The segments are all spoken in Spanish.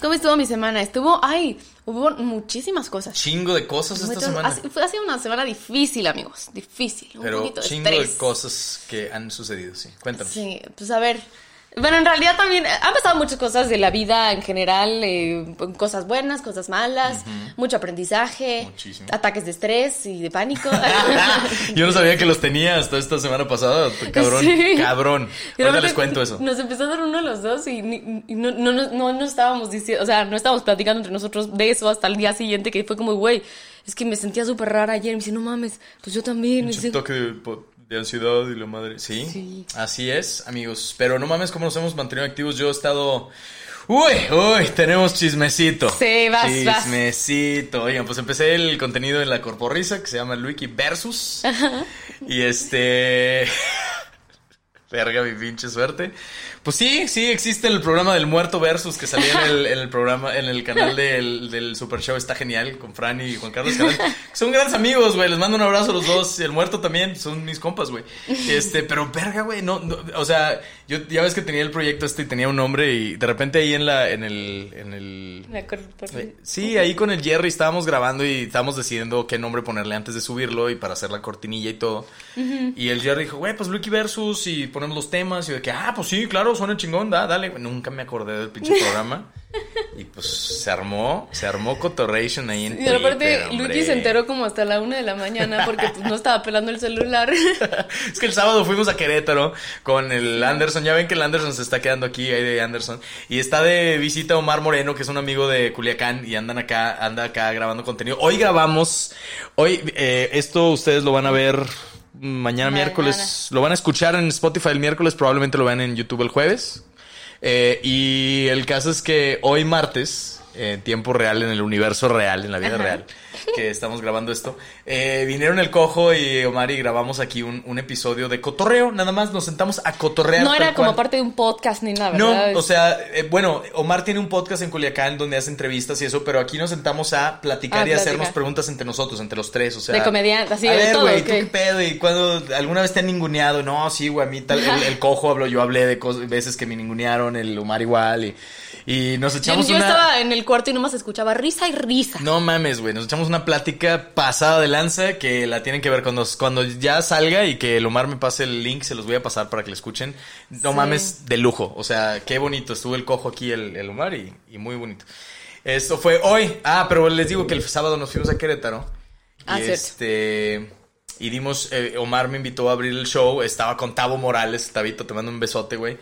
¿Cómo estuvo mi semana? Estuvo, ay, hubo muchísimas cosas. Chingo de cosas esta semana. ha- Fue ha sido una semana difícil, amigos. Difícil. Un Pero poquito de chingo estrés. de cosas que han sucedido, sí. Cuéntanos. Sí, pues a ver. Bueno, en realidad también han pasado muchas cosas de la vida en general, eh, cosas buenas, cosas malas, mucho aprendizaje, Muchísimo. ataques de estrés y de pánico. Yo no sabía que los tenía hasta esta semana pasada. Cabrón, Sí. cabrón. Aparte, les cuento eso. Nos empezó a dar uno a los dos y, ni- y no, no, no, no, no estábamos diciendo, o sea, no estábamos platicando entre nosotros de eso hasta el día siguiente, que fue como, güey, es que me sentía súper rara ayer. Y me dice, no mames, pues yo también. Dice, toque de, de ansiedad y la madre. ¿Sí? Sí. Así es, amigos. Pero no mames cómo nos hemos mantenido activos. Yo he estado. Uy, uy, tenemos chismecito. Sí, vas, vas. Chismecito. Oigan, pues empecé el contenido en la Corporrisa que se llama Luiki Versus. Y este. Verga, mi pinche suerte. Pues sí, sí, existe el programa del muerto versus que salía en el, en el programa, en el canal del, del Super Show. Está genial con Fran y Juan Carlos Canal. Son grandes amigos, güey. Les mando un abrazo a los dos. Y el muerto también, son mis compas, güey. Este, pero verga, güey. No, no, o sea, yo ya ves que tenía el proyecto este y tenía un nombre y de repente ahí en la, en el, en el, Me acuerdo por- Sí, ahí con el Jerry estábamos grabando y estábamos decidiendo qué nombre ponerle antes de subirlo y para hacer la cortinilla y todo. Y el Jerry dijo, güey, pues Lucky Versus y ponemos los temas. Y de que, ah, pues sí, claro, suena chingón, da, dale. Nunca me acordé del pinche programa. y pues se armó, se armó Cotorration ahí en Y aparte, Twitter, hombre. Luigi se enteró como hasta la una de la mañana porque pues, no estaba pelando el celular. es que el sábado fuimos a Querétaro con el Anderson. Ya ven que el Anderson se está quedando aquí, ahí de Anderson. Y está de visita Omar Moreno, que es un amigo de Culiacán. Y andan acá, anda acá grabando contenido. Hoy grabamos. Hoy, eh, esto ustedes lo van a ver mañana, Mañana. miércoles. Lo van a escuchar en Spotify el miércoles. Probablemente lo vean en YouTube el jueves. Eh, y el caso es que hoy martes, en tiempo real, en el universo real, en la vida real, que estamos grabando esto, eh, vinieron el cojo y Omar y grabamos aquí un, un episodio de cotorreo. Nada más nos sentamos a cotorrear. No era como cual. parte de un podcast ni nada, ¿verdad? No, o sea, eh, bueno, Omar tiene un podcast en Culiacán donde hace entrevistas y eso, pero aquí nos sentamos a platicar A y a hacernos preguntas entre nosotros, entre los tres, o sea. De comediante, así, a de ver, güey, ok. ¿tú qué pedo? ¿Y cuando alguna vez te han ninguneado? No, sí, güey, a mí tal, el, el cojo habló, yo hablé de veces que me ningunearon, el Omar igual, y, y nos Yo, echamos yo una... estaba en el cuarto y nomás escuchaba risa y risa. No mames, güey. Nos echamos una plática pasada de lanza que la tienen que ver cuando, cuando ya salga y que el Omar me pase el link, se los voy a pasar para que la escuchen. No Sí. mames, de lujo. O sea, qué bonito. Estuvo el cojo aquí, el, el Omar, y, y muy bonito. Esto fue hoy. Ah, pero les digo que el sábado nos fuimos a Querétaro. Ah, y cierto. este. Y dimos. eh, Omar me invitó a abrir el show. Estaba con Tavo Morales. Tabito, te mando un besote, güey.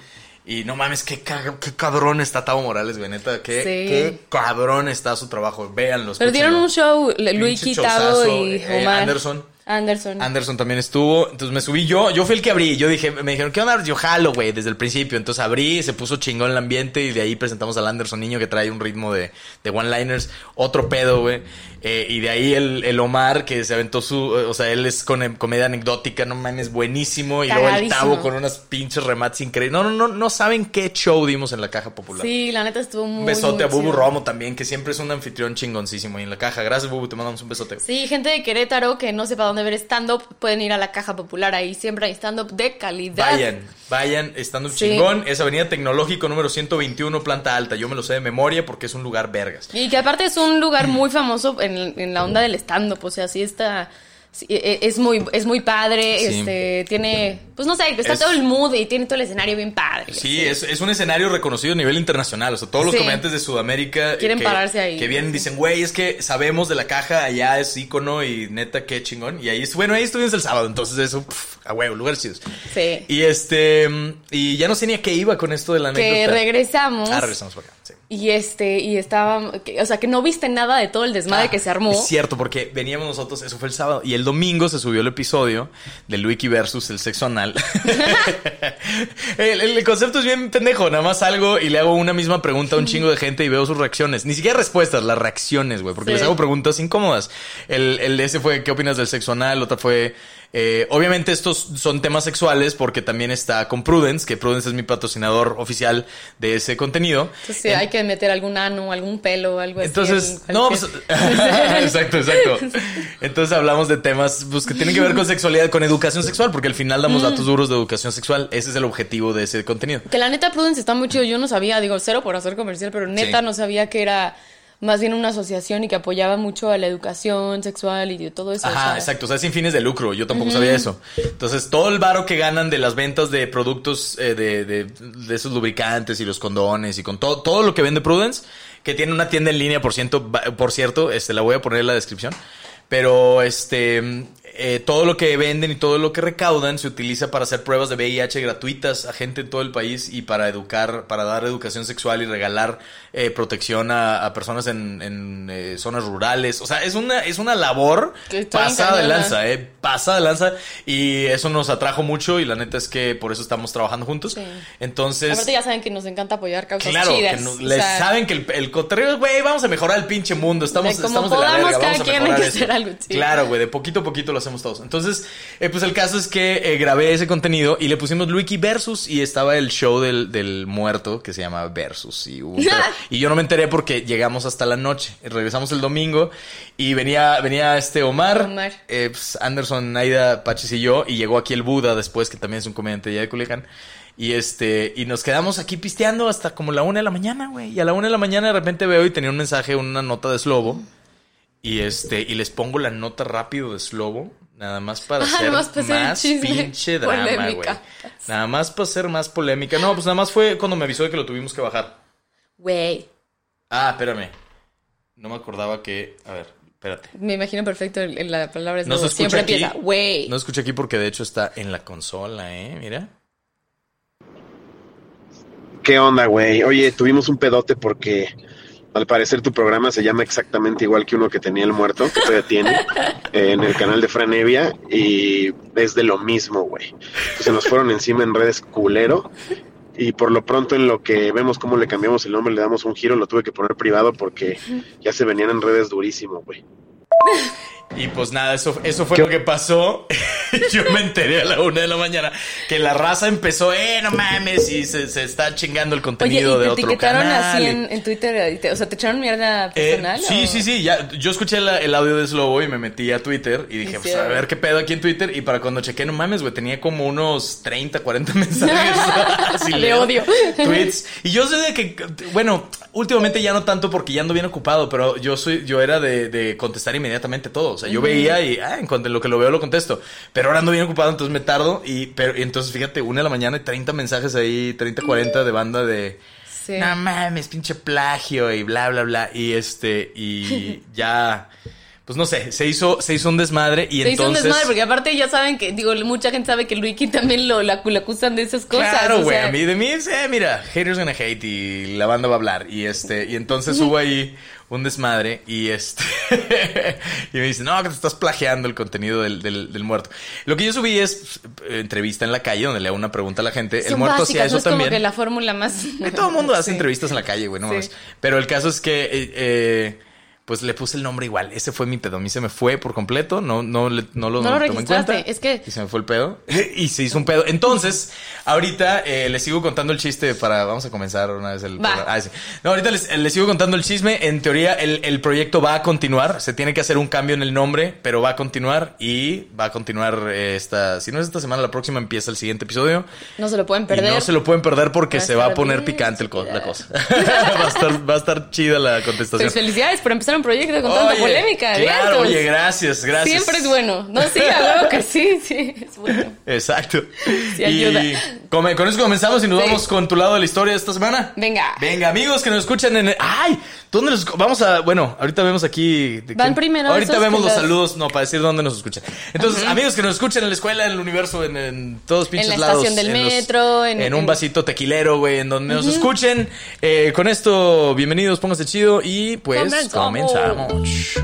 Y no mames, qué, ca- qué cabrón está Tavo Morales, güey. Neta, qué, Sí. qué cabrón está su trabajo. Véanlo. Pero dieron un show, Luis Quitado y eh, Omar. Anderson. Anderson. Anderson también estuvo, entonces me subí yo, yo fui el que abrí, yo dije, me dijeron, ¿qué onda? Yo jalo, güey, desde el principio, entonces abrí, se puso chingón el ambiente y de ahí presentamos al Anderson niño que trae un ritmo de, de one-liners, otro pedo, güey, Eh, y de ahí el, el Omar que se aventó su, eh, o sea, él es con comedia anecdótica, no mames, buenísimo, y luego el. Tavo con unas pinches remates increíbles, no, no, no, no saben qué show dimos en la Caja Popular. Sí, la neta estuvo muy Un besote a Bubu chido. Romo también, que siempre es un anfitrión chingoncísimo ahí en la caja. Gracias, Bubu, te mandamos un besote. Sí, gente de Querétaro que no sepa dónde ver stand-up, pueden ir a la Caja Popular. Ahí siempre hay stand-up de calidad. Vayan, vayan, Sí. chingón. Es Avenida Tecnológico número 121, planta alta. Yo me lo sé de memoria porque es un lugar vergas. Y que aparte es un lugar muy famoso en, en la onda del stand-up. O sea, sí está. sí, e- e- es muy, es muy padre. Sí. Este, tiene. Pues no sé, está Es- todo el mood y tiene todo el escenario bien padre. Sí, es, es un escenario reconocido a nivel internacional. O sea, todos los Sí. comediantes de Sudamérica Quieren que, pararse ahí. Que vienen y dicen, güey, es que sabemos de la caja, allá es ícono y neta, qué chingón. Y ahí, es- bueno, ahí estuvimos el sábado, entonces eso, pf, a huevo, lugares chidos. Sí. Y este, y ya no sé ni a qué iba con esto de la Que anécdota. regresamos. Ah, regresamos por acá, sí. Y este, y estaba, que- o sea, que no viste nada de todo el desmadre Ah, que se armó. Es cierto, porque veníamos nosotros, eso fue el sábado, y el domingo se subió el episodio del Wiki versus el sexo anal. el, el concepto es bien pendejo, nada más salgo y le hago una misma pregunta a un chingo de gente y veo sus reacciones. Ni siquiera respuestas, las reacciones, güey, porque Sí. les hago preguntas incómodas. El, el de ese fue, ¿qué opinas del sexo anal? Otra fue... eh, obviamente estos son temas sexuales porque también está con Prudence, que Prudence es mi patrocinador oficial de ese contenido. Entonces sí, hay que meter algún ano, algún pelo, algo así. Entonces, en no, pues, exacto, exacto. Entonces hablamos de temas pues, que tienen que ver con sexualidad, con educación sexual, porque al final damos datos duros de educación sexual. Ese es el objetivo de ese contenido. Que la neta Prudence está muy chido. Yo no sabía, digo, cero por hacer comercial, pero neta Sí. no sabía que era más bien una asociación y que apoyaba mucho a la educación sexual y todo eso. Ajá, exacto. O sea, sin fines de lucro. Yo tampoco sabía eso. Entonces, todo el varo que ganan de las ventas de productos eh, de, de, de esos lubricantes y los condones y con todo, todo lo que vende Prudence, que tiene una tienda en línea, por ciento, por cierto, este, la voy a poner en la descripción. Pero este eh, todo lo que venden y todo lo que recaudan se utiliza para hacer pruebas de VIH gratuitas a gente en todo el país y para educar, para dar educación sexual y regalar eh, protección a, a personas en, en, eh, zonas rurales. O sea, es una, es una labor pasada de lanza, eh, pasada de lanza. Y eso nos atrajo mucho y la neta es que por eso estamos trabajando juntos. Sí. Entonces. Aparte ya saben que nos encanta apoyar causas Claro, chidas. que no- les sea, saben que el, el cotorreo, güey, vamos a mejorar el pinche mundo. Estamos, De como estamos de la verga, vamos a mejorar eso. algo. Claro, güey, de poquito a poquito lo hacemos todos. Entonces, eh, pues el caso es que eh, grabé ese contenido y le pusimos Luiki Versus y estaba el show del, del muerto que se llama Versus. Y, hubo un pedo. y yo no me enteré porque llegamos hasta la noche. Regresamos el domingo y venía, venía este Omar, Omar. eh, pues, Anderson, Naida, Pachis y yo. Y llegó aquí el Buda después, que también es un comediante ya de Culiacán. Y este, y nos quedamos aquí pisteando hasta como la una de la mañana, güey. Y a la una de la mañana de repente veo y tenía un mensaje, una nota de Slobo. Y este, y les pongo la nota rápido de Slobo. Nada más para Ah, hacer para más chisme. pinche drama, güey. Polémica. Nada más para hacer más polémica. No, pues nada más fue cuando me avisó de que lo tuvimos que bajar. Güey, Ah, espérame. No me acordaba que. A ver, espérate. me imagino perfecto el- la palabra es No se Siempre aquí. empieza, güey. No escuché aquí porque de hecho está en la consola, ¿eh? Mira. ¿Qué onda, güey? Oye, tuvimos un pedote porque al parecer tu programa se llama exactamente igual que uno que tenía el muerto, que todavía tiene, eh, en el canal de Franevia, y es de lo mismo, güey. Se nos fueron encima en redes culero, y por lo pronto en lo que vemos cómo le cambiamos el nombre, le damos un giro, lo tuve que poner privado porque ya se venían en redes durísimo, güey. Y pues nada, eso, eso fue lo que pasó. Yo me enteré a la una de la mañana que la raza empezó, eh, no mames, y se, se está chingando el Oye, contenido ¿y de te otro etiquetaron canal. así en, en Twitter? y te- o sea, ¿te echaron mierda Eh, personal? sí, o- sí, sí, ya, yo escuché la- el audio de Slobo y me metí a Twitter y dije, Sí, pues a ver qué pedo aquí en Twitter. Y para cuando chequé, no mames, güey, tenía como unos 30, 40 mensajes. así De leo, odio. Tweets. Y yo sé de que, bueno, últimamente ya no tanto porque ya ando bien ocupado, pero yo soy, yo era de, de contestar inmediatamente todo. O sea, yo veía y, ah, en cuanto en lo que lo veo lo contesto. Pero ahora ando bien ocupado, entonces me tardo. Y, pero, y entonces fíjate, una de la mañana y 30 mensajes ahí, 30, 40 de banda de. Sí. No mames, pinche plagio y bla, bla, bla. Y este, y ya, pues no sé, se hizo, se hizo un desmadre y Se hizo un entonces. desmadre, porque aparte ya saben que, digo, mucha gente sabe que Luiki también lo, la, lo acusan de esas cosas. Claro, güey, sea, a mí de mí, sí, mira, haters gonna hate y la banda va a hablar. Y este, y entonces hubo ahí un desmadre y este, y me dice, no, que te estás plagiando el contenido del, del, del muerto. Lo que yo subí es eh, entrevista en la calle donde le hago una pregunta a la gente. el muerto hacía no eso es como también. que la fórmula más... Todo el mundo hace Sí. entrevistas en la calle, güey, no Sí. mames. Pero el caso es que, eh, eh, pues le puse el nombre igual. Ese fue mi pedo. A mí se me fue por completo. No, no, le- no lo, No lo tomé en cuenta. es que- Y se me fue el pedo. y se hizo un pedo. Entonces, ahorita eh, les sigo contando el chiste para. Vamos a comenzar una vez el. Ah, sí. No, ahorita les, les sigo contando el chisme. En teoría, el, el proyecto va a continuar. Se tiene que hacer un cambio en el nombre, pero va a continuar. Y va a continuar eh, esta. Si no es esta semana, la próxima empieza el siguiente episodio. No se lo pueden Y perder. no se lo pueden perder porque Va se va a poner bien picante el co- la cosa. va, a estar, va a estar chida la contestación. Pues felicidades por empezar buen proyecto con tanta Oye, polémica. Claro, oye, gracias, gracias. Siempre es bueno. No, sí, a que sí, sí, es bueno. Exacto. Sí, y ayuda. come- con eso comenzamos y nos Sí. vamos con tu lado de la historia de esta semana. Venga. Venga, amigos que nos escuchan en el... ¡Ay! ¿Dónde nos... Vamos a... Bueno, ahorita vemos aquí... Van primero Ahorita vemos los saludos, no, para decir dónde nos escuchan. Entonces, amigos que nos escuchan en la escuela, en el universo, en, en todos pinches la lados. estación del en los- metro, en- en un en- vasito tequilero, güey, en donde nos escuchen. Eh, con esto, bienvenidos, pónganse chido y pues Comenzamos. Comenzamos.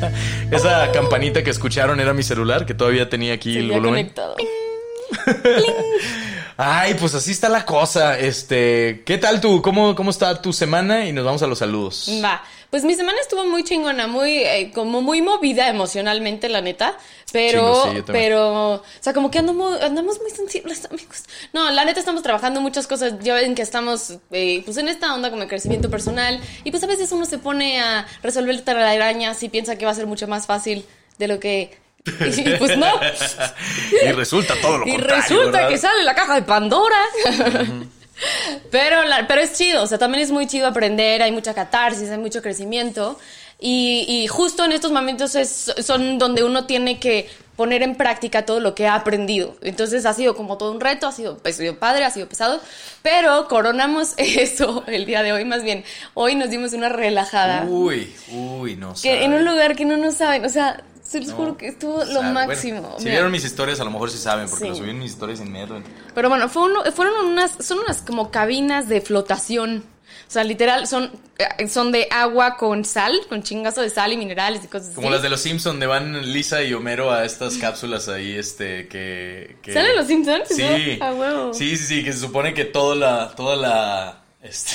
Esa campanita que escucharon era mi celular, que todavía tenía aquí el Seguía volumen. conectado. Ay, pues así está la cosa. Este, ¿qué tal tú? ¿Cómo, cómo está tu semana? Y nos vamos a los saludos. Va, pues mi semana estuvo muy chingona, muy, eh, como muy movida emocionalmente, la neta. Pero, sí, pero, o sea, como que andamos, andamos muy sensibles, amigos. No, la neta estamos trabajando muchas cosas. Ya ven que estamos, eh, pues en esta onda como de crecimiento personal. Y pues a veces uno se pone a resolver telarañas y piensa que va a ser mucho más fácil de lo que. Y pues no. y resulta todo lo Y contrario. resulta ¿verdad? que sale la caja de Pandora. Pero, la- pero es chido, o sea, también es muy chido aprender, hay mucha catarsis, hay mucho crecimiento. Y, y justo en estos momentos es, son donde uno tiene que poner en práctica todo lo que ha aprendido. Entonces ha sido como todo un reto, ha sido, sido padre, ha sido pesado, pero coronamos eso el día de hoy, más bien, hoy nos dimos una relajada. Uy, uy, no que en sabe. un lugar que no nos saben, o sea, se los No, juro que estuvo lo máximo. si Mira. vieron mis historias, a lo mejor sí saben, porque Sí. lo subí en mis historias en metro. Pero bueno, fue uno- fueron unas, son unas como cabinas de flotación. O sea, literal, son, eh, son de agua con sal, con chingazo de sal y minerales y cosas Como así. las de los Simpsons, donde van Lisa y Homero a estas cápsulas ahí, este, que... que- ¿Salen los Simpsons? Sí. ¿No? A huevo. Sí, sí, sí, que se supone que toda la, toda la, este...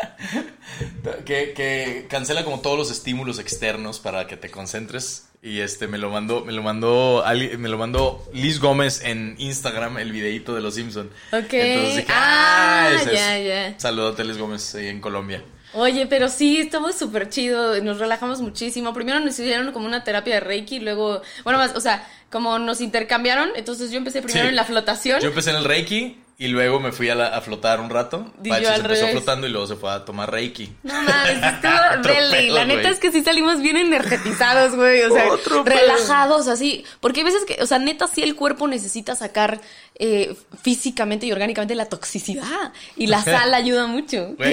que, que cancela como todos los estímulos externos para que te concentres. Y este, me lo mandó, me lo mandó, me lo mandó Liz Gómez en Instagram, el videíto de los Simpsons. Ok. Entonces dije, Ah, ah, ya, es". ya. Saludote Liz Gómez ahí en Colombia. Oye, pero sí, estamos súper chido, nos relajamos muchísimo. Primero nos hicieron como una terapia de Reiki, luego, bueno, más, o sea, como nos intercambiaron, entonces yo empecé primero Sí. en la flotación. Yo empecé en el Reiki y luego me fui a, la- a flotar un rato. Y Pachi se empezó revés. flotando y luego se fue a tomar Reiki. No mames, estuvo deli. La neta es que sí salimos bien energetizados, güey. O sea, Otro pedo. relajados, así. Porque hay veces que, o sea, neta, sí el cuerpo necesita sacar eh, físicamente y orgánicamente la toxicidad. Y la sal ayuda mucho. Yo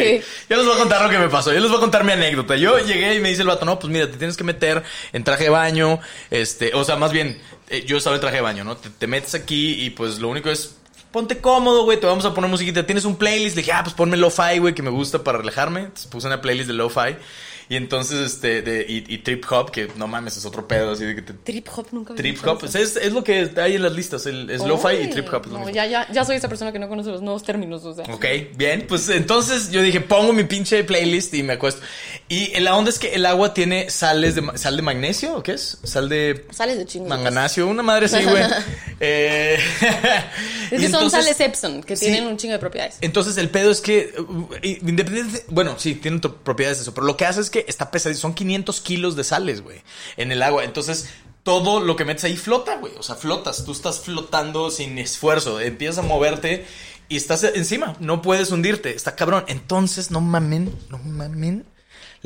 les voy a contar lo que me pasó. Yo les voy a contar mi anécdota. Yo llegué y me dice el vato, no, pues mira, te tienes que meter en traje de baño. Este, o sea, más bien, eh, yo estaba en traje de baño, ¿no? Te, te metes aquí y pues lo único es. Ponte cómodo, güey, te vamos a poner musiquita. Tienes un playlist. Le dije, ah, pues ponme lo-fi, güey, que me gusta para relajarme. Puse una playlist de lo-fi. Y entonces, este, de, y, y trip hop, que no mames, es otro pedo, así de que te. Trip hop nunca Trip hop, es, es lo que hay en las listas. El, es lo-fi y trip hop. No, ya, ya, ya soy esa persona que no conoce los nuevos términos, o sea. Ok, bien, pues entonces yo dije, pongo mi pinche playlist y me acuesto. Y la onda es que el agua tiene sales de, sal de magnesio, ¿o qué es? Sal de Sales de chingo. manganesio, una madre así, güey. eh, Es y que son entonces- sales Epson, que Sí. tienen un chingo de propiedades. Entonces el pedo es que, uh, independiente, bueno, sí, tienen propiedades de eso, pero lo que hace es que está pesado, son 500 kilos de sales, güey, en el agua. Entonces todo lo que metes ahí flota, güey, o sea, flotas, tú estás flotando sin esfuerzo, empiezas a moverte y estás encima, no puedes hundirte, está cabrón. Entonces, no mamen, no mamen.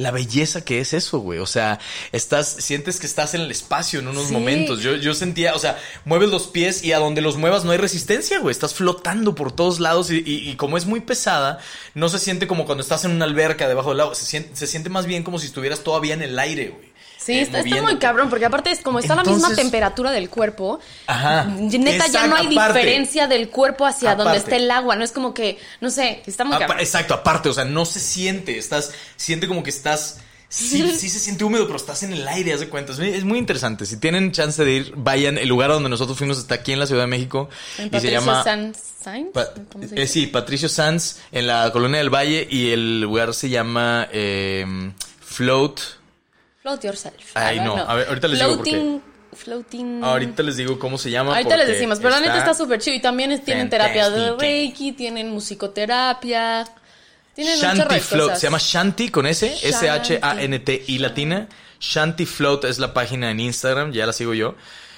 La belleza que es eso, güey. O sea, estás, sientes que estás en el espacio en unos Sí. momentos. Yo, yo sentía, o sea, mueves los pies y a donde los muevas no hay resistencia, güey. Estás flotando por todos lados y, y- y como es muy pesada, no se siente como cuando estás en una alberca debajo del agua. Se siente, se siente más bien como si estuvieras todavía en el aire, güey. Sí, Eh, está, está muy cabrón, porque aparte es como está a la misma Entonces- temperatura del cuerpo. Ajá. Neta, ya no hay aparte. diferencia del cuerpo hacia donde está el agua. No es como que, no sé, está muy cabrón. exacto, aparte, o sea, no se siente, estás, siente como que estás, sí, sí se siente húmedo, pero estás en el aire, haz de cuenta. Es muy, es muy interesante. Si tienen chance de ir, vayan. El lugar donde nosotros fuimos está aquí en la Ciudad de México En y se Patricio llama... Sanz Sainz, Pa- ¿cómo se eh, sí, Patricio Sanz en la Colonia del Valle y el lugar se llama eh, Float. Float yourself. Ay, no, a ver, ahorita les digo por qué. Floating. Ahorita les digo cómo se llama. Ahorita les decimos, pero la neta está súper chido. Y también tienen terapia de. Reiki, tienen musicoterapia. Tienen Shanti de Float, cosas. se llama Shanti con S, Shanti. S-H-A-N-T-I latina. Shanti Float es la página en Instagram, ya la sigo yo.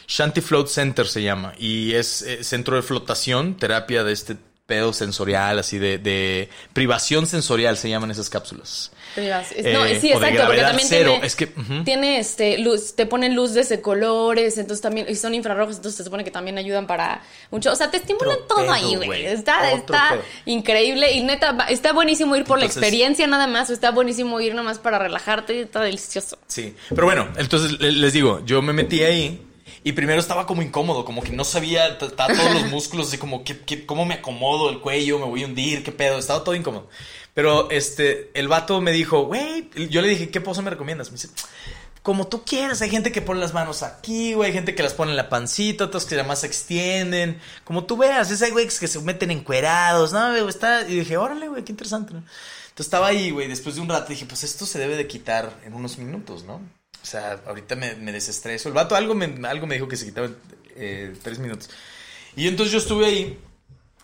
Shanty Float Center se llama. Y es eh, centro de flotación, terapia de este pedo sensorial, así de, de privación sensorial se llaman esas cápsulas. Es- no, Eh, sí, exacto, porque también cero. tiene, Es que, tiene este luz, te ponen luces de colores, entonces también, y son infrarrojos, entonces se supone que también ayudan para mucho, o sea, te estimulan Otro todo pedo, ahí, güey. Está, Otro está pedo. increíble y neta, está buenísimo ir por Entonces- la experiencia nada más, o está buenísimo ir nada más para relajarte, está delicioso. Sí, pero bueno, entonces le- les digo, yo me metí ahí y primero estaba como incómodo, como que no sabía, todos los músculos, así como, ¿qué, qué- cómo me acomodo el cuello? ¿Me voy a hundir? ¿Qué pedo? Estaba todo incómodo. Pero este, el vato me dijo, güey, yo le dije, ¿qué pose me recomiendas? Me dice, como tú quieras, hay gente que pone las manos aquí, güey, hay gente que las pone en la pancita, otros que además se extienden, como tú veas, es hay güeyes que se meten encuerados, no, güey, está, y dije, órale, güey, qué interesante. Entonces estaba ahí, güey, después de un rato dije, pues esto se debe de quitar en unos minutos, ¿no? O sea, ahorita me, me desestreso. El vato algo me, algo me dijo que se quitaba eh, tres minutos. Y entonces yo estuve ahí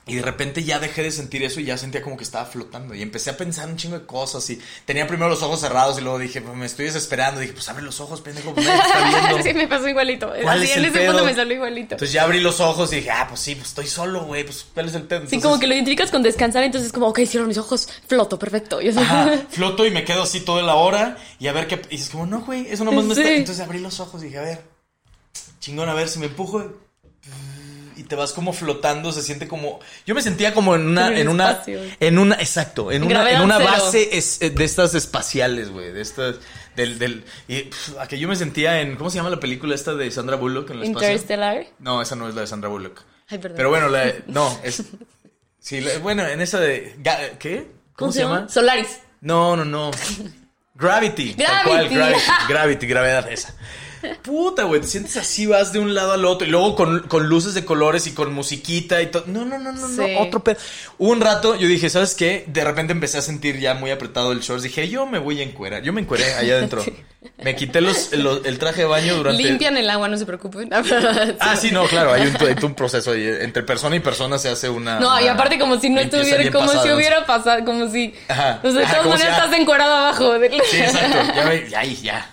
y de repente ya dejé de sentir eso y ya sentía como que estaba flotando. Y empecé a pensar un chingo de cosas y tenía primero los ojos cerrados y luego dije, pues me estoy desesperando. dije, pues abre los ojos, pendejo, pues nadie te está viendo. sí, me pasó igualito. ¿Cuál Así, es el ese pedo? me salió igualito. Entonces ya abrí los ojos y dije, ah, pues sí, pues estoy solo, güey, pues ¿cuál es el pedo? Sí, Entonces- como que lo identificas con descansar, entonces como, ok, cierro mis ojos, floto, perfecto. Y así- Ajá, floto y me quedo así toda la hora y a ver qué. Y dices, como, no, güey, eso nomás me Sí. está. Entonces abrí los ojos y dije, a ver, chingón, a ver si me empujo. Te vas como flotando, se siente como. Yo me sentía como en una. En una. espacio. En una. Exacto, en una, en una cero. base es- eh, de estas espaciales, güey. De estas. Del. del y pf, a que yo me sentía en. ¿Cómo se llama la película esta de Sandra Bullock en el espacio? Interstellar. No, esa no es la de Sandra Bullock. Ay, perdón. Pero bueno, la. de- No, es. Sí, la- bueno, en esa de. ¿Qué? ¿Cómo, se llama? Solaris. No, no, no. Gravity. tal cual, Gravity. gravity, gravity, gravedad, esa. Puta, güey, te sientes así, vas de un lado al otro y luego con, con luces de colores y con musiquita y todo. No, no, no, no, Sí. no, otro pedo. Hubo un rato, yo dije, ¿sabes qué? De repente empecé a sentir ya muy apretado el shorts. Dije, yo me voy a encuerar. Yo me encueré allá adentro. Me quité los, los- el traje de baño durante. Limpian el agua, no se preocupen. Ah, sí, no, claro, hay un, hay un proceso ahí. Entre persona y persona se hace una. No, y aparte como si no estuviera, como pasada, si hubiera pasado, como si... Ajá. O sea, de todas si, maneras ah, estás encuadrado abajo. del- Sí, exacto. Ya, ya, ya.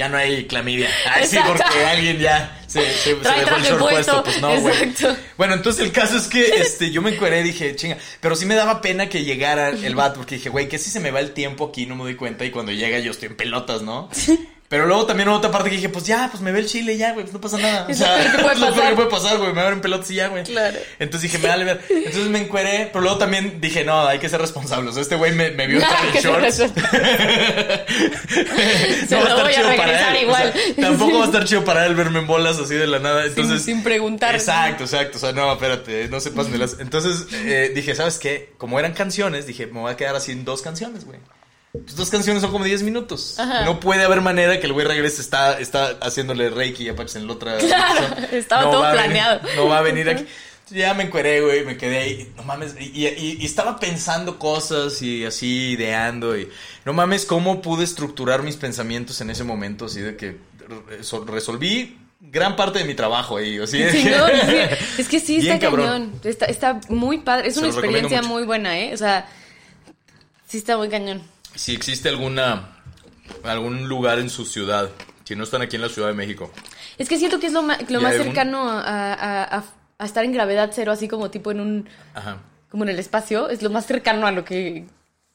Ya no hay clamidia. Ay, sí, porque alguien ya se, se, se Trae dejó el short puesto. puesto. Pues no, güey. Bueno, entonces el caso es que este, yo me encueré y dije, chinga. Pero sí me daba pena que llegara el vato, porque dije, güey, que si se me va el tiempo aquí, no me doy cuenta. Y cuando llega yo estoy en pelotas, ¿no? Pero luego también hubo otra parte que dije, pues ya, pues me ve el chile ya, güey, pues no pasa nada. O Es sea, lo peor que puede es lo peor pasar. que puede pasar, güey, me abren pelotas y ya, güey. Claro. Entonces dije, me vale ver. Entonces me encueré, pero luego también dije, no, hay que ser responsables. Este güey me, me vio entrar Que en shorts. Se No va voy a para él, igual. o sea, tampoco va a estar chido para él verme en bolas así de la nada. Entonces, sin preguntar. Exacto, exacto. O sea, no, espérate, no se pasen de las. Entonces eh, dije, ¿sabes qué? Como eran canciones, dije, me voy a quedar así en dos canciones, güey. Pues dos canciones son como 10 minutos. Ajá. No puede haber manera que el güey regrese. Está, está haciéndole reiki ya en la otra. Claro, canción. estaba todo venir- planeado. no va a venir aquí. Ya me encueré, güey, me quedé ahí. No mames. Y, y- y estaba pensando cosas y así ideando. Y no mames, cómo pude estructurar mis pensamientos en ese momento. Así de que re- so- resolví gran parte de mi trabajo ahí. Así de que- Chingón, sí. Es que sí, está cabrón. cañón. Está, está muy padre. Es Se una experiencia muy buena, ¿eh? O sea, sí está muy cañón. Si existe alguna algún lugar en su ciudad, si no están aquí en la Ciudad de México. Es que siento que es lo más, lo ¿Y más cercano a, a- a- a estar en gravedad cero, así como tipo en un... Ajá. Como en el espacio. Es lo más cercano a lo que...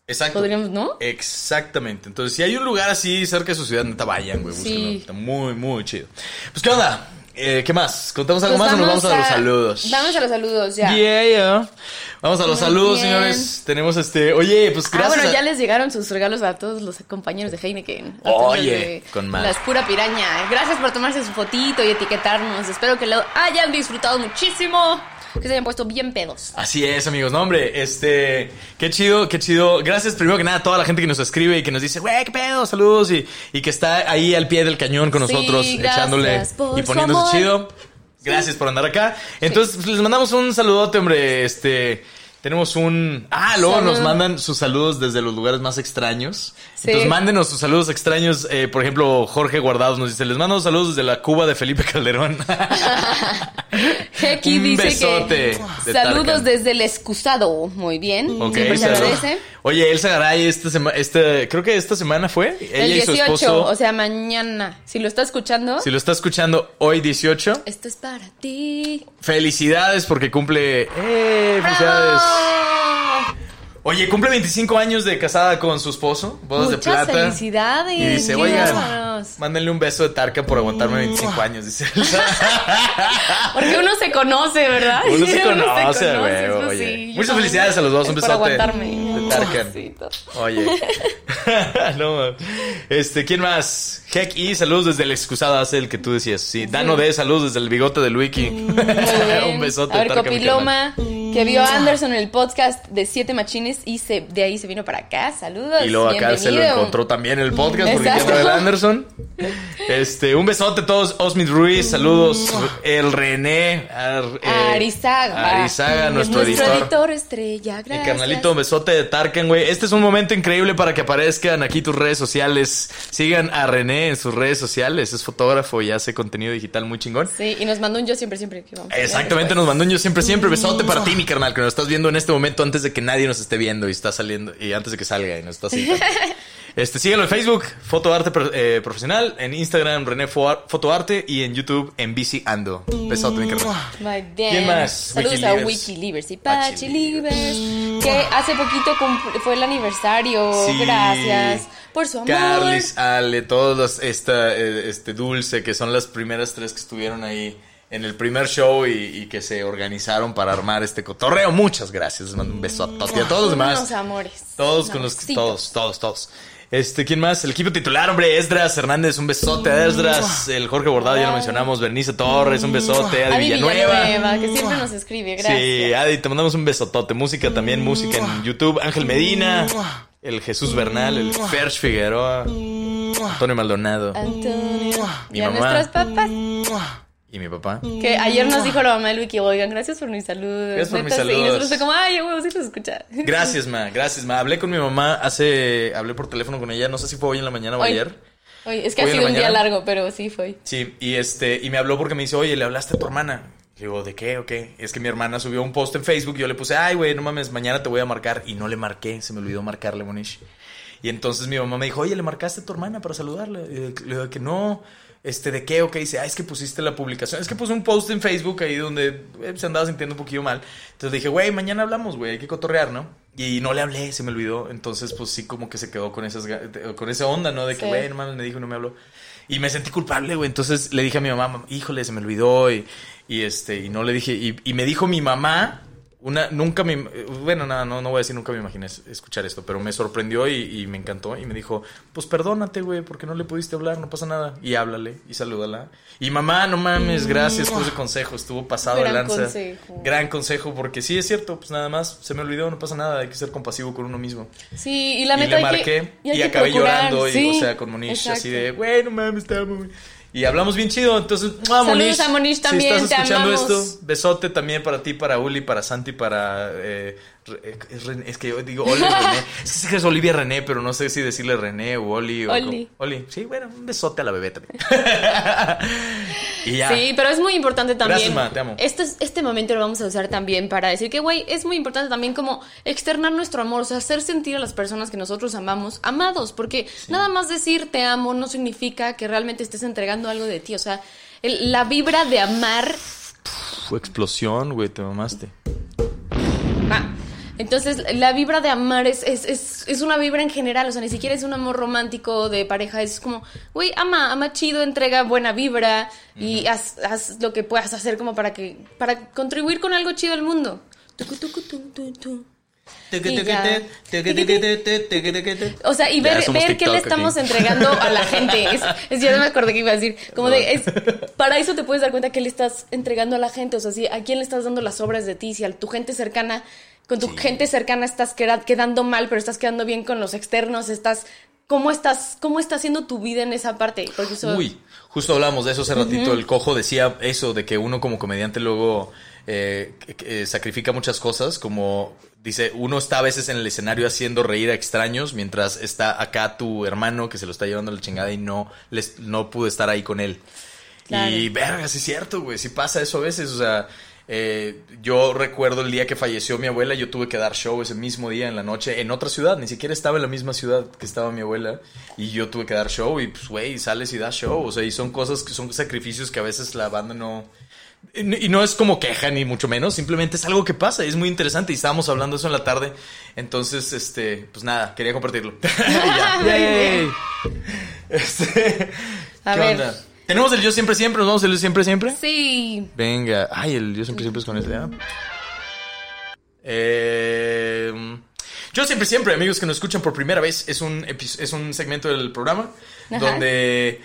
Exacto. Podríamos, ¿no? Exactamente. Entonces, si hay un lugar así cerca de su ciudad, neta vayan, güey. Sí. Está muy, muy chido. Pues, ¿qué onda? Eh, ¿Qué más? ¿Contamos algo Pues más o nos vamos a, los saludos? Vamos a los saludos, ya. Yeah, yeah. Vamos a los Muy saludos, bien. señores. Tenemos este. Oye, pues Ah, gracias. bueno, a- ya les llegaron sus regalos a todos los compañeros de Heineken. Oye, de con más. Las pura piraña. Gracias por tomarse su fotito y etiquetarnos. Espero que lo hayan disfrutado muchísimo. Que se hayan puesto bien pedos. Así es, amigos. No, hombre, este, qué chido, qué chido. Gracias primero que nada a toda la gente que nos escribe y que nos dice, güey, qué pedo, saludos y, y que está ahí al pie del cañón con nosotros, echándole y poniéndose chido. Gracias por andar acá. Entonces, pues, les mandamos un saludote, hombre. Este, tenemos un. Ah, luego nos mandan sus saludos desde los lugares más extraños. Sí. Entonces, mándenos sus saludos extraños. Eh, por ejemplo, Jorge Guardados nos dice: Les mando saludos desde la Cuba de Felipe Calderón. Heki dice besote que de saludos Tarkan. desde el excusado. Muy bien. Ok, Siempre se agradece. Oye, Elsa Garay, esta semana, este, creo que esta semana fue. Ella El y su 18, esposo. o sea, mañana. Si lo está escuchando, si lo está escuchando hoy 18, esto es para ti. felicidades porque cumple. ¡Eh! ¡Felicidades! Oye, cumple 25 años de casada con su esposo, bodas de Muchas plata. felicidades. Y dice, oigan, bárbaros". mándenle un beso de Tarka por aguantarme 25 años, dice Elsa. Porque uno se conoce, ¿verdad? Uno se conoce, güey. sí, Muchas felicidades a los dos, un Es por besote. aguantarme. Oye. no, este, ¿quién más? Heck y saludos desde el excusado hace el que tú decías. Sí, Dano de saludos desde el bigote de Wiki. Un besote. A ver, Copiloma, que vio a Anderson en el podcast de Siete Machines y se, de ahí se vino para acá. Saludos. Y luego acá se lo encontró también en el podcast porque sabe el Anderson. Este, un besote a todos. Osmid Ruiz, saludos. El René. Ar- eh, Arizaga. Arizaga, nuestro, nuestro editor. editor estrella, Mi gracias. carnalito, un besote de Tarkan, güey. Este es un momento increíble para que aparezcan aquí tus redes sociales. Sigan a René en sus redes sociales. Es fotógrafo y hace contenido digital muy chingón. Sí, y nos mandó un yo siempre, siempre vamos. Exactamente, nos mandó un yo siempre, siempre. Besote para ti, mi carnal, que nos estás viendo en este momento antes de que nadie nos esté viendo y está saliendo, y antes de que salga y nos está siguiendo. Este, síguelo en Facebook, Fotoarte eh, Profesional, en Instagram, René Fotoarte y en YouTube, en Bici Ando. Besote, mi carnal. ¿Quién más? Saludos a Wikilivers. Y Pachi Pachilivers. Que hace poquito fue el aniversario. Sí. Gracias por su amor. Carlis, Ale, todos los, esta, eh, este Dulce, que son las primeras tres que estuvieron ahí en el primer show y, y que se organizaron para armar este cotorreo. Muchas gracias, les mando un beso a todos y a todos los demás. Unos amores. Todos con los que, todos, todos, todos. Este, ¿quién más? El equipo titular, hombre, Esdras Hernández, un besote a Esdras, el Jorge Bordado, ya lo mencionamos, Bernice Torres, un besote, Adi, Adi Villanueva. Villanueva, que siempre nos escribe. Gracias. Sí, Adi, te mandamos un besotote. Música también, música en YouTube. Ángel Medina, el Jesús Bernal, el Ferch Figueroa, Antonio Maldonado Antonio. Mi y a mamá. nuestras papás. Y mi papá. Que ayer nos dijo la mamá de Wiki, oigan, gracias por mis saludos. Gracias por mis sí. Y saludos. nosotros fue como, ay, huevo, sí los escucha. Gracias, ma, gracias, ma. Hablé con mi mamá hace, hablé por teléfono con ella, no sé si fue hoy en la mañana o Hoy. ayer. Oye, es que Hoy ha sido un día mañana. largo, pero sí fue. Sí, y este, y me habló porque me dice, oye, ¿le hablaste a tu hermana? Y digo, ¿de qué o qué? Es que mi hermana subió un post en Facebook y yo le puse, ay, güey, no mames, mañana te voy a marcar. Y no le marqué, se me olvidó marcarle, Monish. Y entonces mi mamá me dijo, oye, ¿le marcaste a tu hermana para saludarla? Y le digo que no. Este, ¿de qué o qué? Dice, ah, es que pusiste la publicación. Es que puse un post en Facebook ahí donde eh, se andaba sintiendo un poquillo mal. Entonces dije, güey, mañana hablamos, güey, hay que cotorrear, ¿no? Y no le hablé, se me olvidó. Entonces, pues sí, como que se quedó con, esas, con esa onda, ¿no? De que, güey, no mames, me dijo y no me habló. Y me sentí culpable, güey. Entonces le dije a mi mamá, híjole, se me olvidó. Y, y este, y no le dije. Y, y me dijo mi mamá, una, nunca me. Bueno, nada, no, no voy a decir nunca me imaginé es- escuchar esto, pero me sorprendió y, y me encantó. Y me dijo, pues perdónate, güey, porque no le pudiste hablar, no pasa nada. Y háblale y salúdala. Y mamá, no mames, gracias por ese consejo. Estuvo pasado de Gran lanza. consejo. Gran consejo, porque sí es cierto, pues nada más se me olvidó, no pasa nada, hay que ser compasivo con uno mismo. Sí, y la Y neta le hay marqué que, y, acabé procurar, llorando, y, o sea, con Monish, así de, güey, no mames, amo, güey". Y hablamos bien chido, entonces, ¡mua, Saludos a Monish también, Si estás escuchando esto, besote también para ti, para Uli, para Santi, para. eh, es, que yo digo Oli René. Sí que es Olivia René, pero no sé si decirle René o Oli. O Oli. Oli. Sí, bueno, un besote a la bebé también. y ya. Sí, pero es muy importante también. Gracias, ma, te amo. Este, es- este momento lo vamos a usar también para decir que, güey, es muy importante también como externar nuestro amor, o sea, hacer sentir a las personas que nosotros amamos amados, porque nada más decir te amo no significa que realmente estés entregando algo de ti, o sea, el- la vibra de amar explosión, güey, te mamaste. Entonces, la vibra de amar es, es, es, es una vibra en general, o sea, ni siquiera es un amor romántico de pareja, es como, güey, ama, ama chido, entrega buena vibra y haz, haz lo que puedas hacer como para que, para contribuir con algo chido al mundo. Tucu, tucu, tu, tu, tu. Y ya. O sea, y ver, ver qué le estamos aquí. entregando a la gente. Es, es- ya no me acordé que iba a decir. Como de, es, para eso te puedes dar cuenta que le estás entregando a la gente. O sea, si a quién le estás dando las obras de ti, si a tu gente cercana, con tu gente cercana estás queda- quedando mal, pero estás quedando bien con los externos, estás. ¿Cómo estás, cómo está haciendo tu vida en esa parte? Porque eso, Uy, justo hablamos de eso hace ratito. El cojo decía eso, de que uno como comediante luego eh, que- que, eh, sacrifica muchas cosas, como dice, uno está a veces en el escenario haciendo reír a extraños, mientras está acá tu hermano que se lo está llevando a la chingada y no, les, no pude estar ahí con él. Claro. Y verga, sí es cierto, güey, sí pasa eso a veces, o sea... Eh, yo recuerdo el día que falleció mi abuela, yo tuve que dar show ese mismo día en la noche en otra ciudad, ni siquiera estaba en la misma ciudad que estaba mi abuela y yo tuve que dar show y pues güey, sales y das show, o sea, y son cosas que son sacrificios que a veces la banda no y no es como queja ni mucho menos, simplemente es algo que pasa, y es muy interesante y estábamos hablando de eso en la tarde, entonces este, pues nada, quería compartirlo. Ya. Este, A ¿qué ver. onda? Tenemos el yo siempre siempre, nos vamos el yo siempre siempre. Sí. Venga, ay, el yo siempre siempre es con ese. Eh, yo siempre siempre, amigos que nos escuchan por primera vez, es un es un segmento del programa Ajá. donde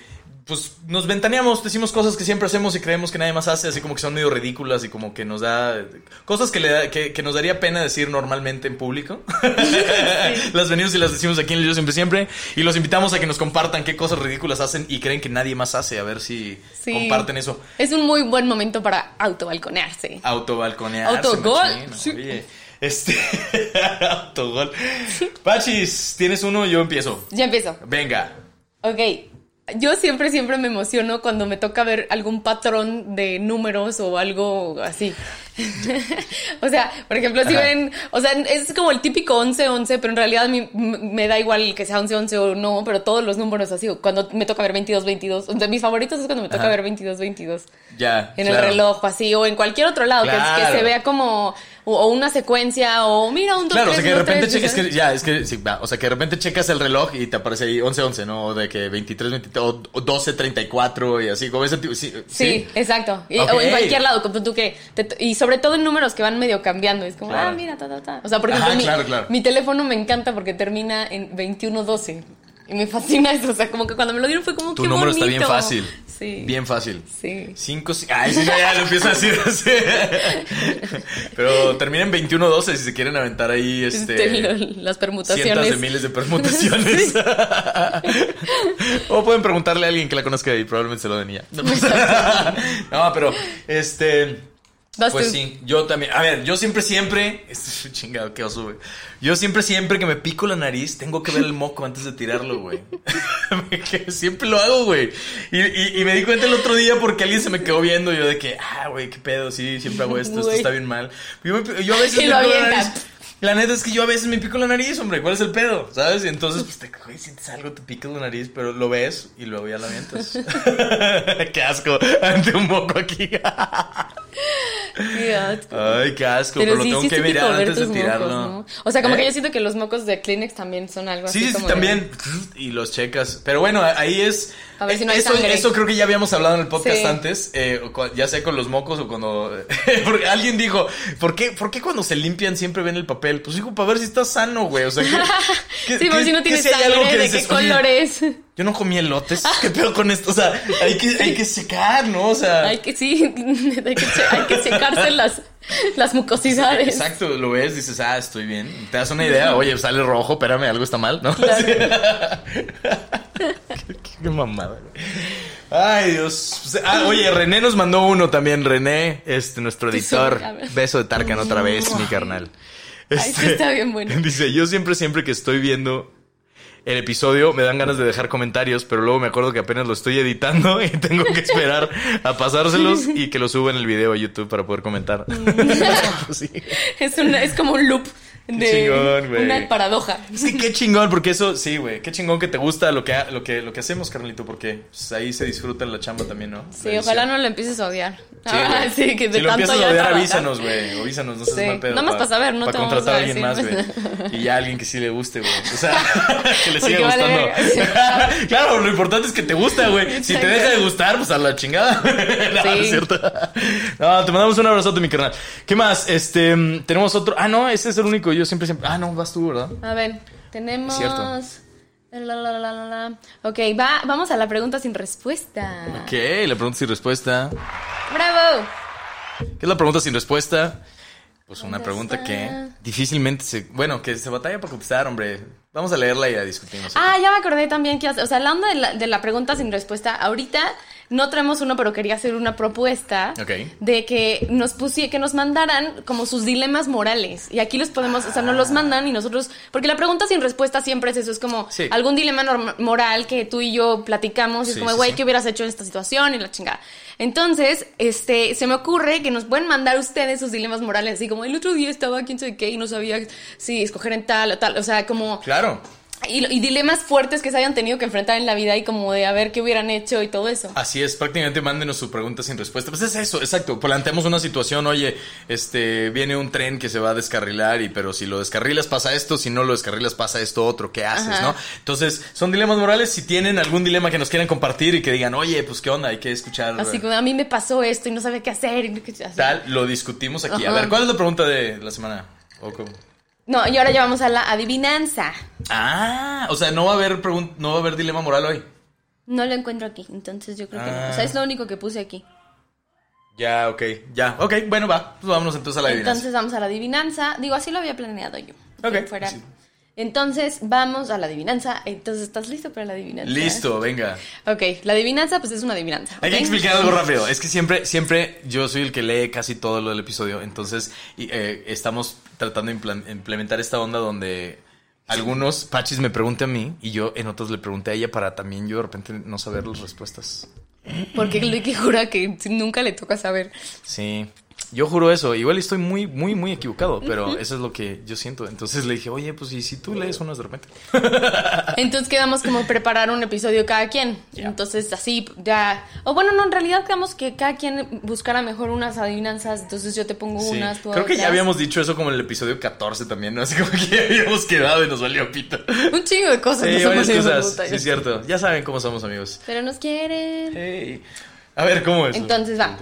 pues nos ventaneamos, decimos cosas que siempre hacemos y creemos que nadie más hace, así como que son medio ridículas y como que nos da cosas que, le da- que, que nos daría pena decir normalmente en público. las venimos y las decimos aquí en el Yo Siempre Siempre y los invitamos a que nos compartan qué cosas ridículas hacen y creen que nadie más hace, a ver si Sí. comparten eso. Es un muy buen momento para autobalconearse. Autobalconearse. Autogol. Sí. Oye, este. Autogol. Pachis, ¿tienes uno? Yo empiezo. Ya empiezo. Venga. Ok. Yo siempre, siempre me emociono cuando me toca ver algún patrón de números o algo así. o sea, por ejemplo, si Ajá. ven, o sea, es como el típico 11-11, pero en realidad a mí m- me da igual que sea 11-11 o no, pero todos los números así, cuando me toca ver 22-22, de mis favoritos es cuando me toca Ajá. ver 22-22. Ya. En claro. el reloj, así, o en cualquier otro lado, que- se vea como, o, o una secuencia, o mira, un 2 Claro, o sea que de repente che- checas, es que ya, es que, sí, va, o sea que de repente checas el reloj y te aparece ahí 11-11, ¿no? O de que 23, 23, o 12-34 y así, como ese tipo, sí. Sí, exacto. Y. O en cualquier lado, como tú que. te- y sobre todo en números que van medio cambiando. Es como, Claro. ah, mira, ta, ta, ta. O sea, por ejemplo, Ajá, mi, claro, claro. mi teléfono me encanta porque termina en 2112. Y me fascina eso. O sea, como que cuando me lo dieron fue como Tu qué número está bien fácil. Sí. Bien fácil. Sí. 5, Ay, sí, no, ya lo empiezo a decir así. Pero termina en 21-12 si se quieren aventar ahí este. Las permutaciones. Cientos de miles de permutaciones. o pueden preguntarle a alguien que la conozca y probablemente se lo den y ya. no, pero este. Vas Pues tú. sí, yo también. A ver, yo siempre, siempre. Esto es un chingado, oso, güey. Yo siempre, siempre que me pico la nariz, tengo que ver el moco antes de tirarlo, güey. Que siempre lo hago, güey. Y, y- y me di cuenta el otro día porque alguien se me quedó viendo. Yo de que, ah, güey, qué pedo, sí, siempre hago esto, esto está bien mal. Yo, a veces me lo pico la avientas. nariz. La neta es que yo a veces me pico la nariz, hombre. ¿Cuál es el pedo? ¿Sabes? Y entonces, pues, te güey, sientes algo, te picas la nariz, pero lo ves y luego ya la avientas. qué asco. Ante un moco aquí. Qué asco. Ay, qué asco. Pero, Pero lo sí, tengo sí que mirar antes de tirarlo. mocos, ¿no? O sea, como ¿Eh? que yo siento que los mocos de Kleenex también son algo Sí, así sí, como de- también. Y los checas. Pero bueno, ahí es. A ver si no hay eso, sangre. eso creo que ya habíamos hablado en el podcast Sí. antes. eh, ya sea con los mocos o cuando. porque alguien dijo: ¿por qué, ¿por qué cuando se limpian siempre ven el papel? Pues dijo, para ver si está sano, güey. O sea, que- Sí, por que- si no tienes algo sangre, que de qué "Oye, color es. Yo no comí elotes. ¿Qué pedo con esto? O sea, hay que, hay que secar, ¿no? O sea. Hay que, sí, hay que, hay que checarse las, mucosidades. Exacto, lo ves, dices, ah, estoy bien. Te das una idea, oye, sale rojo, espérame, algo está mal, ¿no? Claro. qué, qué mamada, güey. Ay, Dios. Ah, oye, René nos mandó uno también, René, este, nuestro editor. Beso de Tarkan otra vez, mi carnal. Ay, sí está bien bueno. Dice, yo siempre, siempre que estoy viendo el episodio me dan ganas de dejar comentarios, pero luego me acuerdo que apenas lo estoy editando y tengo que esperar a pasárselos y que lo suba en el video a YouTube para poder comentar. Sí. Es, una, es como un loop de chingón, güey. una paradoja. Que qué chingón, porque eso, sí, güey, qué chingón que te gusta lo que, lo que, lo que hacemos, carnalito, porque pues, ahí se disfruta la chamba también, ¿no? Sí, ojalá no lo empieces a odiar. Sí, Ah, sí, que de si lo empiezas a odiar, avísanos, güey. Avísanos, no seas Sí. mal pedo. Nada más pa' saber, no Para contratar a a alguien más, güey. Y ya alguien que sí le guste, güey. O sea, que le Porque siga vale gustando. claro, lo importante es que te gusta, güey. Si te deja de gustar, pues a la chingada. no, Sí. no es cierto. No, te mandamos un abrazote, mi carnal. ¿Qué más? Este, mm, tenemos otro. Ah, no, ese es el único. Yo siempre, siempre. Ah, no, vas tú, ¿verdad? A ver, tenemos. Cierto. La, la, la. Ok, va, vamos a la pregunta sin respuesta. Ok, la pregunta sin respuesta. ¡Bravo! ¿Qué es la pregunta sin respuesta? Pues una ¿Dónde pregunta está? que difícilmente se... Bueno, que se batalla para contestar, hombre. Vamos a leerla y la discutimos. Ah, ya me acordé también que, o sea, la onda de la, de la pregunta sin respuesta, ahorita no traemos uno, pero quería hacer una propuesta Ok. de que nos pusie, que nos mandaran como sus dilemas morales. Y aquí los podemos, o sea, nos los mandan y nosotros, porque la pregunta sin respuesta siempre es eso, es como Sí. algún dilema moral que tú y yo platicamos, y es como, güey, sí. ¿qué hubieras hecho en esta situación? Y la chingada. Entonces, este, se me ocurre que nos pueden mandar ustedes sus dilemas morales, así como el otro día estaba quién sabe qué y no sabía si escoger en tal o tal, o sea, como Claro. Y, y dilemas fuertes que se hayan tenido que enfrentar en la vida y como de a ver qué hubieran hecho y todo eso. Así es, prácticamente mándenos su pregunta sin respuesta. Pues es eso, exacto. Planteamos una situación, oye, este, viene un tren que se va a descarrilar y pero si lo descarrilas pasa esto, si no lo descarrilas pasa esto otro, ¿qué haces, Ajá. no? Entonces, son dilemas morales. Si tienen algún dilema que nos quieran compartir y que digan, oye, pues qué onda, hay que escuchar. Así como a mí me pasó esto y no sabía qué hacer. y qué- así. Tal, lo discutimos aquí. A ver, ¿cuál es la pregunta de la semana? ¿O cómo? No, y ahora ya vamos a la adivinanza. Ah, o sea, no va a haber no va a haber dilema moral hoy. No lo encuentro aquí, entonces yo creo que no. O Ah. sea, es lo único que puse aquí. Ya, ok, ya, ok, bueno, va, pues vámonos entonces a la adivinanza. Entonces vamos a la adivinanza. Digo, así lo había planeado yo. Ok, fuera. Entonces vamos a la adivinanza. Entonces, ¿estás listo para la adivinanza? Listo, venga. Ok, la adivinanza pues es una adivinanza. Hay que explicar algo rápido. Es que siempre, siempre yo soy el que lee casi todo lo del episodio. Entonces, y, eh, estamos tratando de implementar esta onda donde algunos Pachis me preguntan a mí y yo en otros le pregunté a ella para también yo de repente no saber las respuestas. Porque Luigi jura que nunca le toca saber. Sí. Yo juro eso. Igual estoy muy, muy, muy equivocado, pero eso es lo que yo siento. Entonces le dije, oye, pues y si tú lees unas de repente. Entonces quedamos como preparar un episodio cada quien. Entonces así ya... O bueno, no, en realidad quedamos que cada quien buscara mejor unas adivinanzas. Entonces yo te pongo Sí. unas, tú Creo que ya habíamos dicho eso como en el episodio 14 también, ¿no? Así como que ya habíamos quedado y nos valió pito. Un chingo de cosas. Sí, nos varias cosas. Sí, es cierto. Ya saben cómo somos amigos. Pero nos quieren. Hey. A ver, ¿cómo es? Entonces va.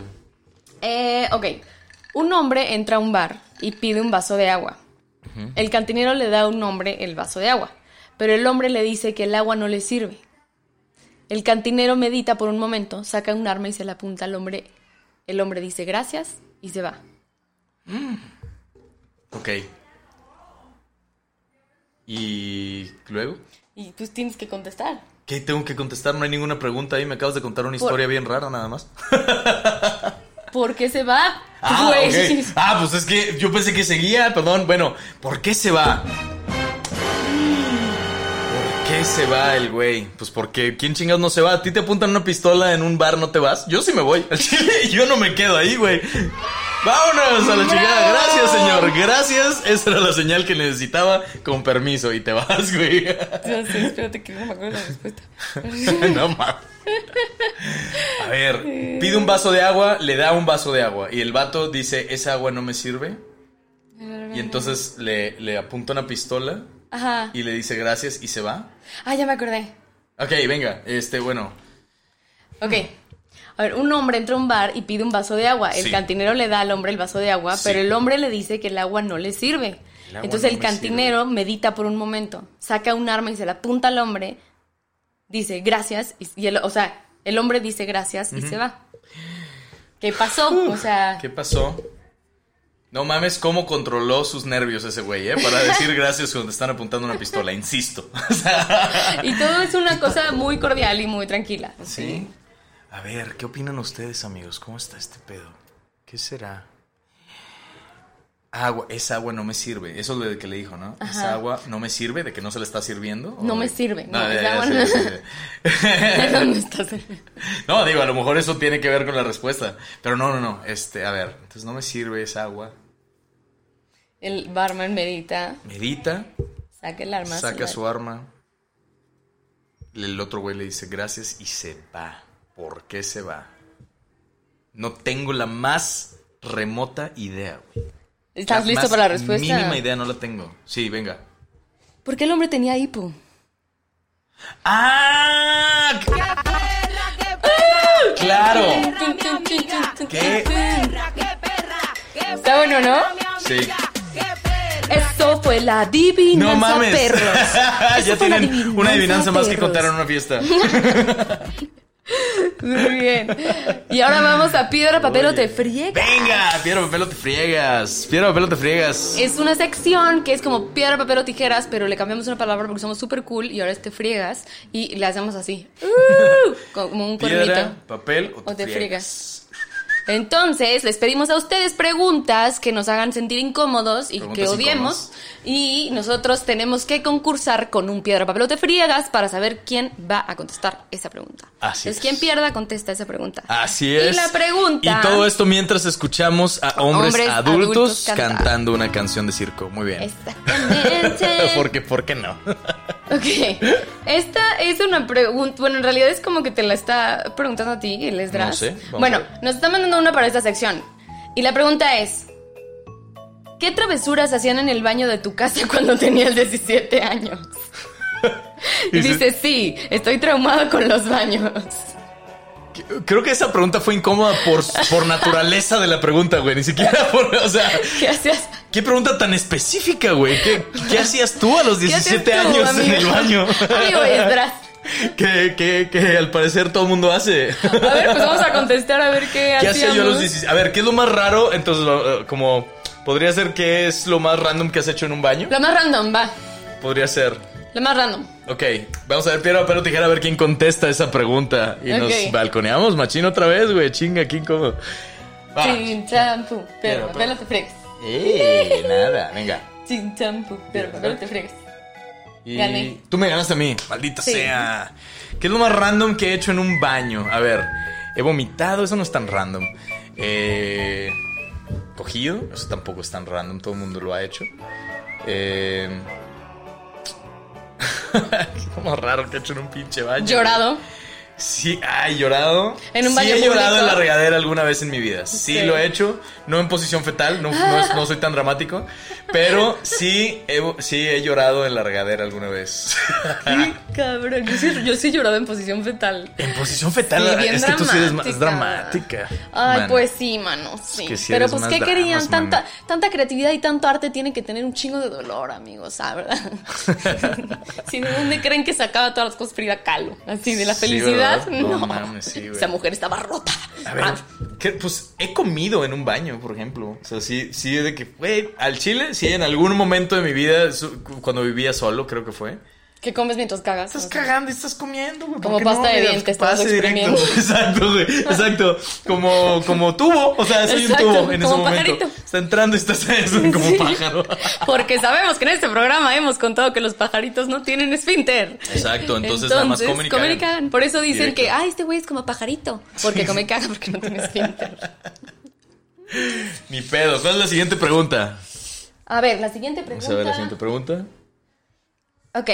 Eh, ok. Un hombre entra a un bar y pide un vaso de agua. El cantinero le da a un hombre el vaso de agua, pero el hombre le dice que el agua no le sirve. El cantinero medita por un momento, saca un arma y se la apunta al hombre. El hombre dice gracias y se va. Ok. ¿Y luego? Y pues tienes que contestar. ¿Qué tengo que contestar? No hay ninguna pregunta ahí. Me acabas de contar una Por- historia bien rara, nada más. ¿Por qué se va? Ah. Ah, pues es que yo pensé que seguía, perdón. Bueno, ¿por qué se va? ¿Por qué se va el güey? Pues porque ¿quién chingados no se va? ¿A ti te apuntan una pistola en un bar, no te vas? Yo sí me voy. Al chile, yo no me quedo ahí, güey. Vámonos a la chingada. Gracias, señor. Gracias. Esa era la señal que necesitaba. Con permiso. Y te vas, güey. Ya sé, espérate que no me acuerdo la respuesta. no mames. A ver, pide un vaso de agua, le da un vaso de agua. Y el vato dice, esa agua no me sirve. Y entonces le, le apunta una pistola Ajá. y le dice gracias y se va. Ah, ya me acordé. Ok, venga, este, bueno. Ok. A ver, un hombre entra a un bar y pide un vaso de agua. El Sí. cantinero le da al hombre el vaso de agua, Sí. pero el hombre le dice que el agua no le sirve. El Entonces no el me cantinero medita por un momento, saca un arma y se la apunta al hombre, dice gracias, y, y el, o sea, el hombre dice gracias y se va. ¿Qué pasó? o sea, ¿Qué pasó? No mames, cómo controló sus nervios ese güey, ¿eh? Para decir gracias cuando te están apuntando una pistola, insisto. Y todo es una cosa muy cordial y muy tranquila. ¿Sí? A ver, ¿qué opinan ustedes, amigos? ¿Cómo está este pedo? ¿Qué será? Agua, esa agua no me sirve. Eso es lo que le dijo, ¿no? Esa agua no me sirve, de que no se le está sirviendo. No ¿O me sirve, no, no- digo, a lo mejor eso tiene que ver con la respuesta. Pero no, no, no. Este, a ver, entonces no me sirve esa agua. El barman medita, Medita, saca el arma. saca su arma. El otro güey le dice gracias y se va. ¿Por qué se va? No tengo la más remota idea, güey. ¿Estás La listo más para la respuesta? Mínima idea no la tengo. Sí, venga. ¿Por qué el hombre tenía hipo? ¡Ah! ¡Claro! ¿Qué? Está bueno, ¿no? Sí. Eso fue la adivinanza, No mames. perros. Ya tienen una adivinanza más que contar en una fiesta. Muy bien. Y ahora vamos a piedra, papel o te friegas. Venga, piedra, papel o te friegas. Piedra, papel o te friegas. Es una sección que es como piedra, papel o tijeras, pero le cambiamos una palabra porque somos súper cool y ahora es te friegas y le hacemos así. ¡Uh! como un Piedra, cuernito. papel o te, O te friegas. Entonces, les pedimos a ustedes preguntas que nos hagan sentir incómodos y Preguntas que odiemos. Y nosotros tenemos que concursar con un piedra, papel o te friegas para saber quién va a contestar esa pregunta. Así Entonces, es. quien pierda, contesta esa pregunta. Así es. Y la pregunta. Y todo esto mientras escuchamos a hombres, Hombres adultos, cantando una canción de circo. Muy bien. Exactamente. Porque, ¿por qué no? Ok. Esta es una pregunta. Bueno, en realidad es como que te la está preguntando a ti, Esdras. No sé, Bueno, nos está mandando una para esta sección. Y la pregunta es: ¿Qué travesuras hacían en el baño de tu casa cuando tenías 17 años? Y Dice- dice: Sí, estoy traumado con los baños. Creo que esa pregunta fue incómoda por, por naturaleza de la pregunta, güey. Ni siquiera por. O sea, ¿Qué hacías? ¿qué pregunta tan específica, güey? ¿Qué, qué hacías tú a los ¿Qué haces 17 tú, años en el baño? Amigo. Que, que, que al parecer todo el mundo hace. A ver, pues vamos a contestar a ver qué, ¿Qué hacía yo a los hacíamos. 17? A ver, ¿qué es lo más raro? Entonces, eh, como. Podría ser qué es lo más random que has hecho en un baño. Lo más random, va. Podría ser. Lo más random. Ok, vamos a ver piedra, papel o tijera a ver quién contesta esa pregunta. Y nos balconeamos, machín, otra vez, güey. Chinga, aquí como. Va. Sin champú, pero Pero, te fregas. ¡Eh! Nada, venga. Sin champú, pero papel o te fregas. Y Gané. Tú me ganaste a mí, maldita Sí. sea. ¿Qué es lo más random que he hecho en un baño? A ver, he vomitado, eso no es tan random. Eh, cogido, eso tampoco es tan random, todo el mundo lo ha hecho. Eh, ¿Qué más raro que he hecho en un pinche baño? Llorado. Sí, ay, llorado. ¿En un sí baño he llorado en la regadera alguna vez en mi vida. Sí Sí. lo he hecho, no en posición fetal, no, no, es- no soy tan dramático, pero sí he, sí he llorado en la regadera alguna vez. Ay, cabrón. Yo sí, yo sí he llorado en posición fetal. en posición fetal, Sí, bien es que tú sí eres más dramática. dramática. Ay, Mano. pues sí, mano, sí. que sí Pero pues, ¿qué dramas, querían? mano. Tanta, tanta creatividad y tanto arte tiene que tener un chingo de dolor, amigos, ¿sabes? si de dónde creen que sacaba todas las cosas Frida Kahlo? Así, de la Sí, felicidad. ¿Verdad? No, No mames, sí, güey. Esa mujer estaba rota. A ver, Ah, que, pues he comido en un baño, por ejemplo. O sea, sí, sí, de que, güey, al chile, sí, en algún momento de mi vida, cuando vivía solo, creo que fue. ¿Qué comes mientras cagas? Estás cagando y estás comiendo, güey. ¿por Como pasta de dientes, estás directo. Exacto, güey. Exacto. Como, como tubo. O sea, soy Exacto, un tubo en ese como momento. pajarito. Está entrando y estás eso, como Sí. pájaro. Porque sabemos que en este programa hemos contado que los pajaritos no tienen esfínter. Exacto, entonces nada más comen y cagan. Por eso dicen Directo. que, ah, este güey es como pajarito. Porque come y caga porque no tiene esfínter. Ni pedo. ¿Cuál es la siguiente pregunta? A ver, la siguiente Vamos pregunta. a ver la siguiente pregunta. Ok.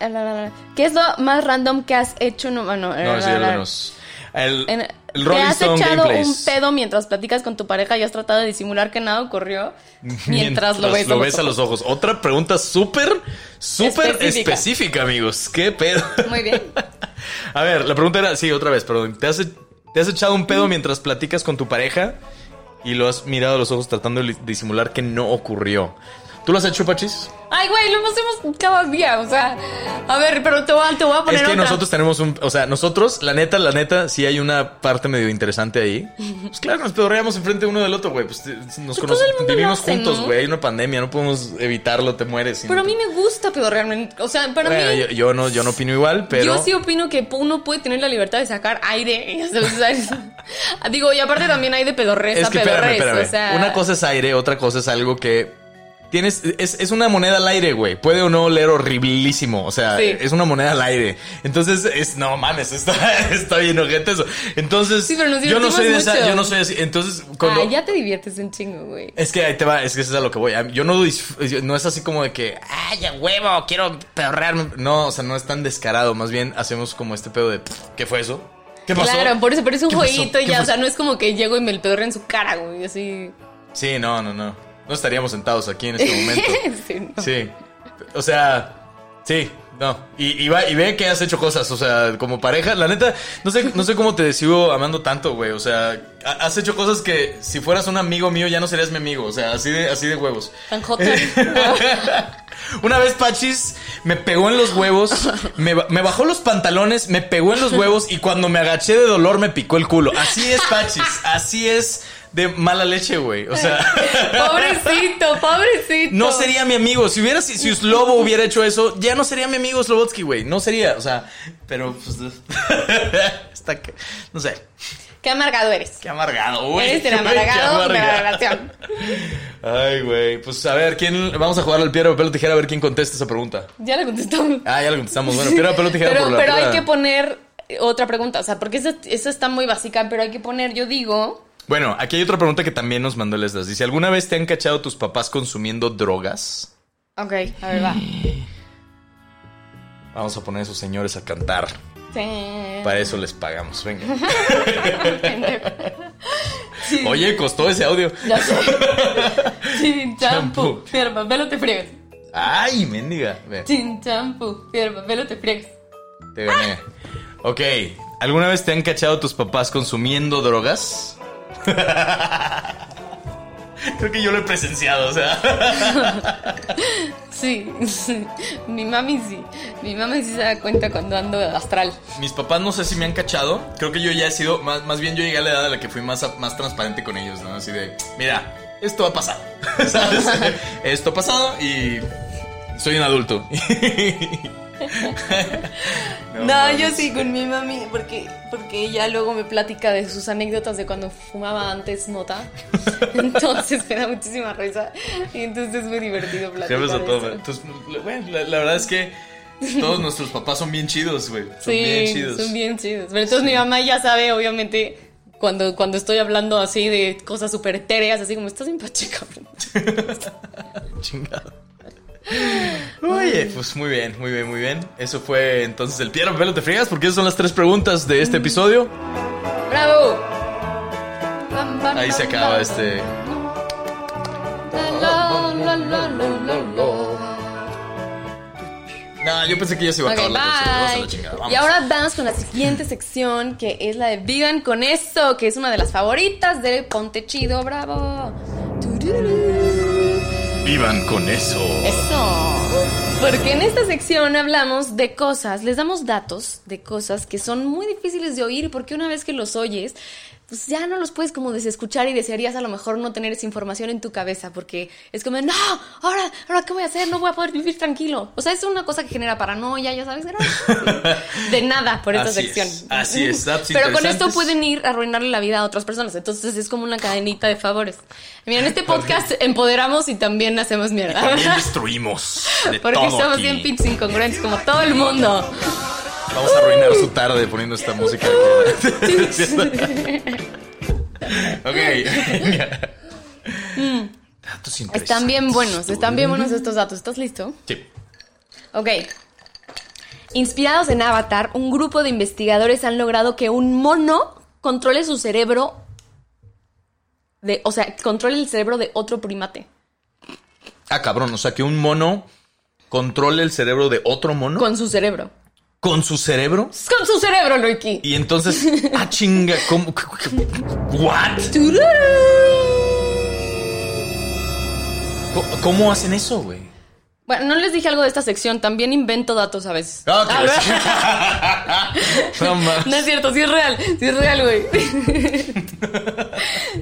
La. ¿Qué es lo más random que has hecho? No, bueno, No, la, sí, menos. El, En- el ¿Te has Stone echado Gameplays. un pedo mientras platicas con tu pareja y has tratado de disimular que nada ocurrió mientras, lo ves, lo ves a los ojos. Otra pregunta súper, súper Específica. específica. amigos. ¿Qué pedo? Muy bien. A ver, la pregunta era, sí, otra vez, perdón. ¿Te has, te has echado un pedo mientras platicas con tu pareja y lo has mirado a los ojos tratando de disimular que no ocurrió? ¿Tú lo has hecho, Pachis? Ay, güey, lo hacemos cada día. O sea, a ver, pero te voy a, te voy a poner Es que otra. nosotros tenemos un. O sea, nosotros, la neta, la neta, sí hay una parte medio interesante ahí. Pues claro, nos pedorreamos enfrente uno del otro, güey. Pues te- nos todo conocemos. Vivimos hace, juntos, ¿no? güey. Hay una pandemia, no podemos evitarlo, te mueres. Pero a mí me gusta pedorrearme. O sea, para Bueno, mí. yo, yo no, yo no opino igual, pero. Yo sí opino que uno puede tener la libertad de sacar aire. Digo, y aparte también hay de pedorres Es que espérame, pedorres. espérame. O sea, Una cosa es aire, otra cosa es algo que. Tienes, es, es una moneda al aire, güey. Puede o no oler horriblísimo. O sea, Sí. es una moneda al aire. Entonces, es, no mames, está, está bien ojete eso. Entonces, Sí, pero nos yo no soy de esa, yo no soy así. Entonces, cuando. Ah, ya te diviertes un chingo, güey. Es que ahí te va, es que eso es a lo que voy. Yo no, no es así como de que, ay, ya huevo, quiero pedorrearme. No, o sea, no es tan descarado. Más bien hacemos como este pedo de, ¿qué fue eso? ¿Qué pasó? Claro, por eso, pero es un jueguito y ¿Qué ya, o sea, no es como que llego y me el pedorreo en su cara, güey, así. Sí, no, no, no. No estaríamos sentados aquí en este momento. Sí, no. Sí. O sea, Sí, no. Y, y, va- y ve que has hecho cosas, o sea, como pareja. La neta, no sé, no sé cómo te sigo amando tanto, güey. O sea, ha- has hecho cosas que si fueras un amigo mío ya no serías mi amigo. O sea, así de, así de huevos. Tan jota. Una vez Pachis me pegó en los huevos, me, me bajó los pantalones, me pegó en los huevos y cuando me agaché de dolor me picó el culo. Así es Pachis, así es de mala leche, güey. O sea, pobrecito, pobrecito. no sería mi amigo. Si hubiera, si, si Slobo hubiera hecho eso, ya no sería mi amigo Slobotsky, güey. No sería, o sea, pero pues está que, no sé, Qué amargado eres. qué amargado, güey. Eres el amargado de la relación. Ay, güey. Pues a ver, ¿quién? Vamos a jugar al piedra, papel o tijera a ver quién contesta esa pregunta. Ya le contestamos. Ah, ya lo contestamos. Bueno, piedra, papel o tijera Pero, por la pero hay que poner otra pregunta. O sea, porque esa, esa está muy básica, pero hay que poner, yo digo. Bueno, aquí hay otra pregunta que también nos mandó Leslas. Dice, ¿alguna vez te han cachado tus papás consumiendo drogas? Ok, a ver, va. Vamos a poner a esos señores a cantar. Sí. Para eso les pagamos. Venga. Sí, Oye, costó ese audio. Ya sé. Sin Champú. champú, piedra, papel o te friegas. Ay, mendiga. Ve, Sin champú, piedra, papel o te friegas. te gané. Ok. ¿Alguna vez te han cachado tus papás consumiendo drogas? Creo que yo lo he presenciado, o sea. Sí, sí. Mi mami sí. Mi mami sí se da cuenta cuando ando de astral. Mis papás no sé si me han cachado. Creo que yo ya he sido, más, más bien yo llegué a la edad a la que fui más, más transparente con ellos, ¿no? Así de, mira, esto va a pasar. ¿Sabes? esto ha pasado y soy un adulto. No, yo sí con mi mami, porque, porque ella luego me platica de sus anécdotas de cuando fumaba antes mota. Entonces me da muchísima risa. Y entonces es muy divertido platicar. Toma. eso. Entonces, bueno, la, la verdad es que todos nuestros papás son bien chidos, güey. Son Sí, bien chidos. son bien chidos. Pero entonces mi mamá ya sabe, obviamente, cuando, cuando estoy hablando así de cosas súper etéreas, así como estás bien pacheca. Chingado. Oye, pues muy bien, muy bien, muy bien. Eso fue entonces el piedra, papel o te friegas, porque esas son las tres preguntas de este episodio. ¡Bravo! Ahí se acaba este. No, yo pensé que ya se iba a Ok, acabar la canción. Vamos a la bye. chingada. Vamos. Y ahora vamos con la siguiente sección, que es la de Vivan con eso, que es una de las favoritas de Ponte Chido, bravo. Tururú. Vivan con eso. Eso. Porque en esta sección hablamos de cosas, les damos datos de cosas que son muy difíciles de oír porque una vez que los oyes, pues ya no los puedes como desescuchar y desearías a lo mejor no tener esa información en tu cabeza porque es como, no, ahora, ahora qué voy a hacer, no voy a poder vivir tranquilo. O sea, es una cosa que genera paranoia, ya sabes, de nada por esta Así sección. es, así es, Pero con esto pueden ir a arruinarle la vida a otras personas, entonces es como una cadenita de favores. Mira, en este podcast empoderamos y también hacemos mierda. También destruimos. De Porque todo somos aquí. bien pinches incongruentes como todo el mundo. Vamos a arruinar su tarde poniendo esta música. ok. Datos interesantes. Están bien buenos, están bien buenos estos datos. ¿Estás listo? Sí. Ok. Inspirados en Avatar, un grupo de investigadores han logrado que un mono controle su cerebro de, o sea, controle el cerebro de otro primate. Ah, cabrón. O sea, que un mono controle el cerebro de otro mono Con su cerebro. Su cerebro. Con su cerebro, Loiki. Y entonces, ah, chinga, ¿cómo? ¿What? ¿Cómo, cómo hacen eso, güey? Bueno, no les dije algo de esta sección, también invento datos a veces. Ah, ok. Ah, No. No es cierto, sí es real, sí es real, güey.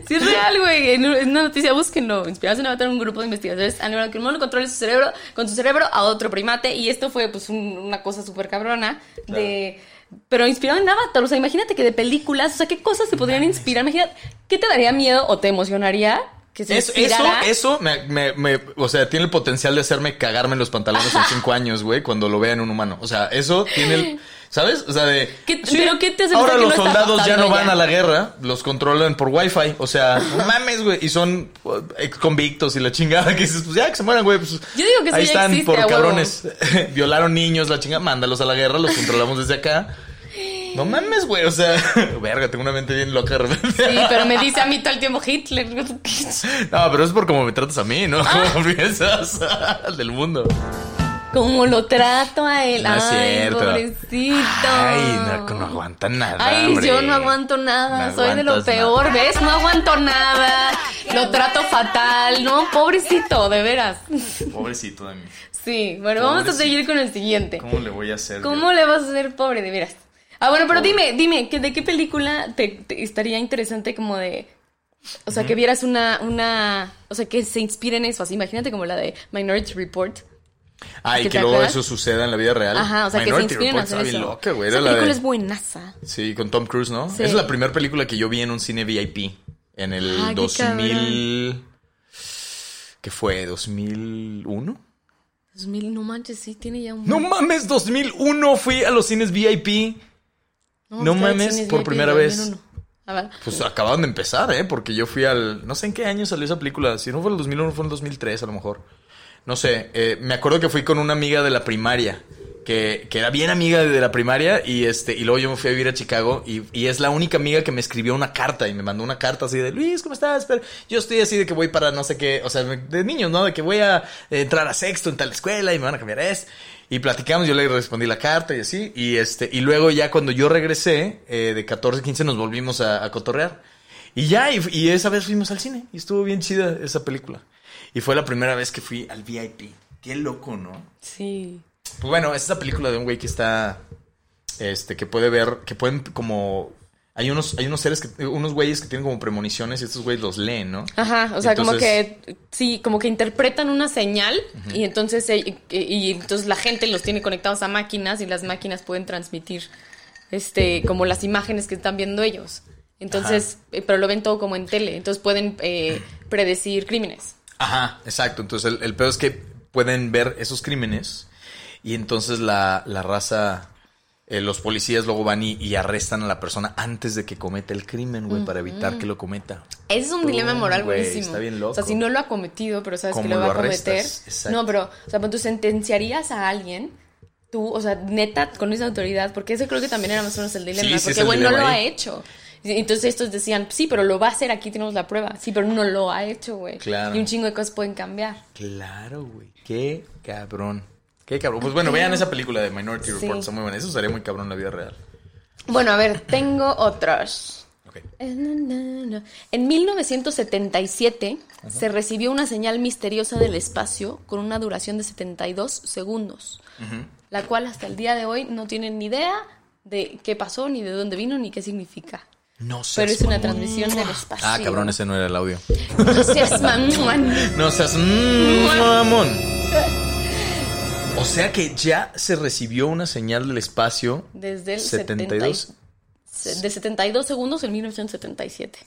sí es real, güey. En una noticia, búsquenlo. Inspirados en Avatar, un grupo de investigadores han logrado que un mono controle su cerebro, con su cerebro a otro primate. Y esto fue, pues, un- una cosa súper cabrona de... Pero inspirado en Avatar, o sea, imagínate que de películas, o sea, ¿qué cosas se podrían inspirar? Imagínate, ¿qué te daría miedo o te emocionaría que se Eso, eso, eso me, me- me- o sea, tiene el potencial de hacerme cagarme en los pantalones en cinco años, güey, cuando lo vea en un humano. O sea, eso tiene el, ¿sabes? O sea, de... ¿Qué- pero qué te hace Ahora los no soldados ya no van ya? a la guerra, los controlan por wifi. O sea, no mames, güey. Y son ex convictos y la chingada que dices, pues ya que se mueran, güey. Pues, Yo digo que ahí ya están existe, por cabrones. Violaron niños, la chingada, mándalos a la guerra, los controlamos desde acá. No mames, güey. O sea, verga, tengo una mente bien loca de repente. Sí, pero me dice a mí todo el tiempo Hitler. No, pero es por cómo me tratas a mí, ¿no? ¿Cómo piensas del mundo? Como lo trato a él. No es Ay, cierto. pobrecito. Ay, no, no aguanta nada. Ay, hombre. yo no aguanto nada, No soy de lo peor, nada. ¿ves? No aguanto nada, lo trato fatal, no, pobrecito, de veras. Pobrecito de mí. Sí, bueno, vamos a seguir con el siguiente. ¿Cómo le voy a hacer? yo? ¿Cómo le vas a hacer pobre, de veras? Ah, bueno, pero dime, dime, ¿que ¿de qué película te, te estaría interesante como de... O sea, que vieras una, una... O sea, que se inspire en eso. Así, imagínate como la de Minority Report. Ay, ¿Que que luego acuerdas? eso suceda en la vida real. Ajá, o sea, que se inspiren a Report hacer está eso. bien loca, güey. Esa la película de... es buenaza. Sí, con Tom Cruise, ¿no? Sí. Es la primera película que yo vi en un cine VIP. En el Ah, qué 2000... ¿Qué fue? ¿2001? 2000, no manches, sí, tiene ya un... No mames, 2001 fui a los cines VIP. No en mames, por primera vez. 2001. A ver. Pues acababan de empezar, ¿eh? Porque yo fui al... No sé en qué año salió esa película. Si no fue el 2001, fue el 2003 a lo mejor. No sé. eh, me acuerdo que fui con una amiga de la primaria. Que, que era bien amiga de la primaria. Y este y luego yo me fui a vivir a Chicago. Y, y es la única amiga que me escribió una carta. Y me mandó una carta así de... Luis, ¿cómo estás? Pero yo estoy así de que voy para no sé qué... O sea, de niños, ¿no? De que voy a entrar a sexto en tal escuela. Y me van a cambiar esto. Y platicamos, yo le respondí la carta y así. Y este, y luego ya cuando yo regresé, eh, de 14, 15, nos volvimos a, a cotorrear. Y ya, y, y esa vez fuimos al cine. Y estuvo bien chida esa película. Y fue la primera vez que fui al VIP. Qué loco, ¿no? Sí. Pues bueno, es esa película de un güey que está. Este, que puede ver. Que pueden como. Hay unos, hay unos seres que. Unos güeyes que tienen como premoniciones y estos güeyes los leen, ¿no? Ajá, o sea, como que sí, como que interpretan una señal y entonces eh, y, y entonces la gente los tiene conectados a máquinas y las máquinas pueden transmitir este como las imágenes que están viendo ellos. Entonces, eh, pero lo ven todo como en tele, entonces pueden eh, predecir crímenes. Ajá, exacto. Entonces el, el peor es que pueden ver esos crímenes y entonces la, la raza, eh, los policías luego van y, y arrestan a la persona antes de que cometa el crimen, güey, para evitar que lo cometa. Ese es un Pum, dilema moral güey, buenísimo. está bien loco. O sea, si no lo ha cometido, pero sabes que ¿Cómo lo va a cometer. Exacto. No, pero, o sea, pues, tú sentenciarías a alguien, tú, o sea, neta, con esa autoridad, porque ese creo que también era más o menos el dilema, Sí, sí, es porque güey no lo ha hecho. Entonces estos decían, sí, pero lo va a hacer, aquí tenemos la prueba. Sí, pero no lo ha hecho, güey. Claro. Y un chingo de cosas pueden cambiar. Claro, güey. Qué cabrón. Qué cabrón. Pues bueno, vean esa película de Minority Sí. Report, está muy buena. Eso sería muy cabrón en la vida real. Bueno, a ver, tengo otros. Ok. En 1977 se recibió una señal misteriosa del espacio con una duración de 72 segundos, la cual hasta el día de hoy no tienen ni idea de qué pasó, ni de dónde vino, ni qué significa. No seas Pero es una transmisión del espacio. Ah, cabrón, ese no era el audio. No seas mamón. No seas mm, mamón. O sea que ya se recibió una señal del espacio. Desde el 72. 72. De 72 segundos en 1977.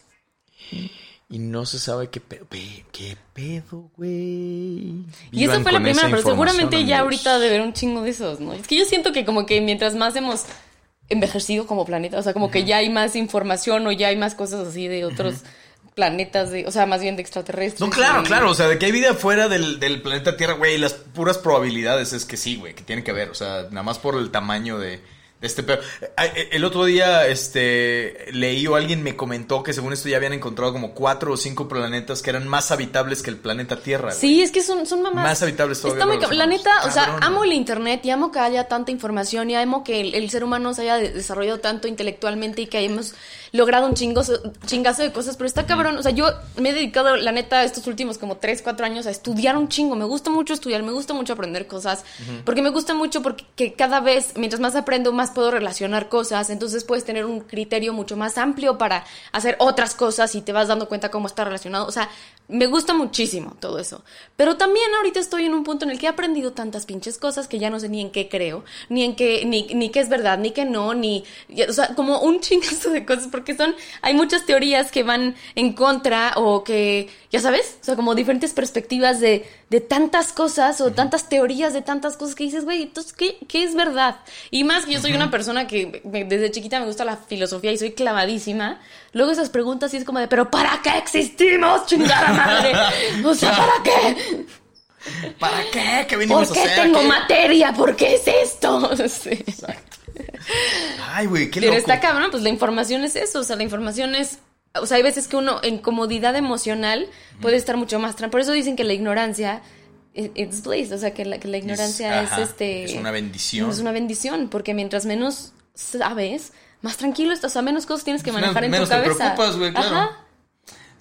Y no se sabe qué pedo. ¿Qué pedo, güey? Y esa fue la primera, pero seguramente ya ahorita de ver un chingo de esos, ¿no? Es que yo siento que como que mientras más hemos envejecido como planeta, o sea, como que ya hay más información o ya hay más cosas así de otros planetas, de, o sea, más bien de extraterrestres. No, claro, y- claro. O sea, de que hay vida fuera del, del planeta Tierra, güey. Las puras probabilidades es que sí, güey, que tiene que haber. O sea, nada más por el tamaño de, de este pedo. Eh, El otro día, este, leí o alguien me comentó que según esto ya habían encontrado como cuatro o cinco planetas que eran más habitables que el planeta Tierra. güey. Sí, es que son, son mamás. Más habitables todavía Está muy los La neta, o sea, amo el internet y amo que haya tanta información y amo que el, el ser humano se haya de- desarrollado tanto intelectualmente y que hayamos logrado un chingo, chingazo de cosas, pero está cabrón. O sea, yo me he dedicado, la neta, estos últimos como 3, 4 años a estudiar un chingo. Me gusta mucho estudiar, me gusta mucho aprender cosas, porque me gusta mucho porque cada vez, mientras más aprendo, más puedo relacionar cosas. Entonces puedes tener un criterio mucho más amplio para hacer otras cosas y te vas dando cuenta cómo está relacionado. O sea, me gusta muchísimo todo eso. Pero también ahorita estoy en un punto en el que he aprendido tantas pinches cosas que ya no sé ni en qué creo, ni en qué, ni, ni qué es verdad, ni qué no, ni, o sea, como un chingazo de cosas, porque son, hay muchas teorías que van en contra o que, ya sabes, o sea, como diferentes perspectivas de, de tantas cosas o tantas teorías de tantas cosas que dices, güey, entonces, ¿qué, ¿qué es verdad? Y más que yo soy una persona que me- desde chiquita me gusta la filosofía y soy clavadísima, luego esas preguntas sí es como de, pero ¿para qué existimos, chingada madre? O sea, ¿para qué? ¿Para qué? ¿Qué venimos ¿Por a qué hacer? tengo ¿Qué? materia? ¿Por qué es esto? Sí. Ay, güey, qué Pero loco. está cabrón, pues la información es eso, o sea, la información es... O sea, hay veces que uno en comodidad emocional puede estar mucho más... Por eso dicen que la ignorancia it- it's bliss, o sea, que la, que la ignorancia es, ajá, este... es una bendición. Es una bendición, porque mientras menos sabes, más tranquilo estás, o sea, menos cosas tienes que Pues manejar menos- en tu menos te cabeza. preocupas, güey, claro. Ajá.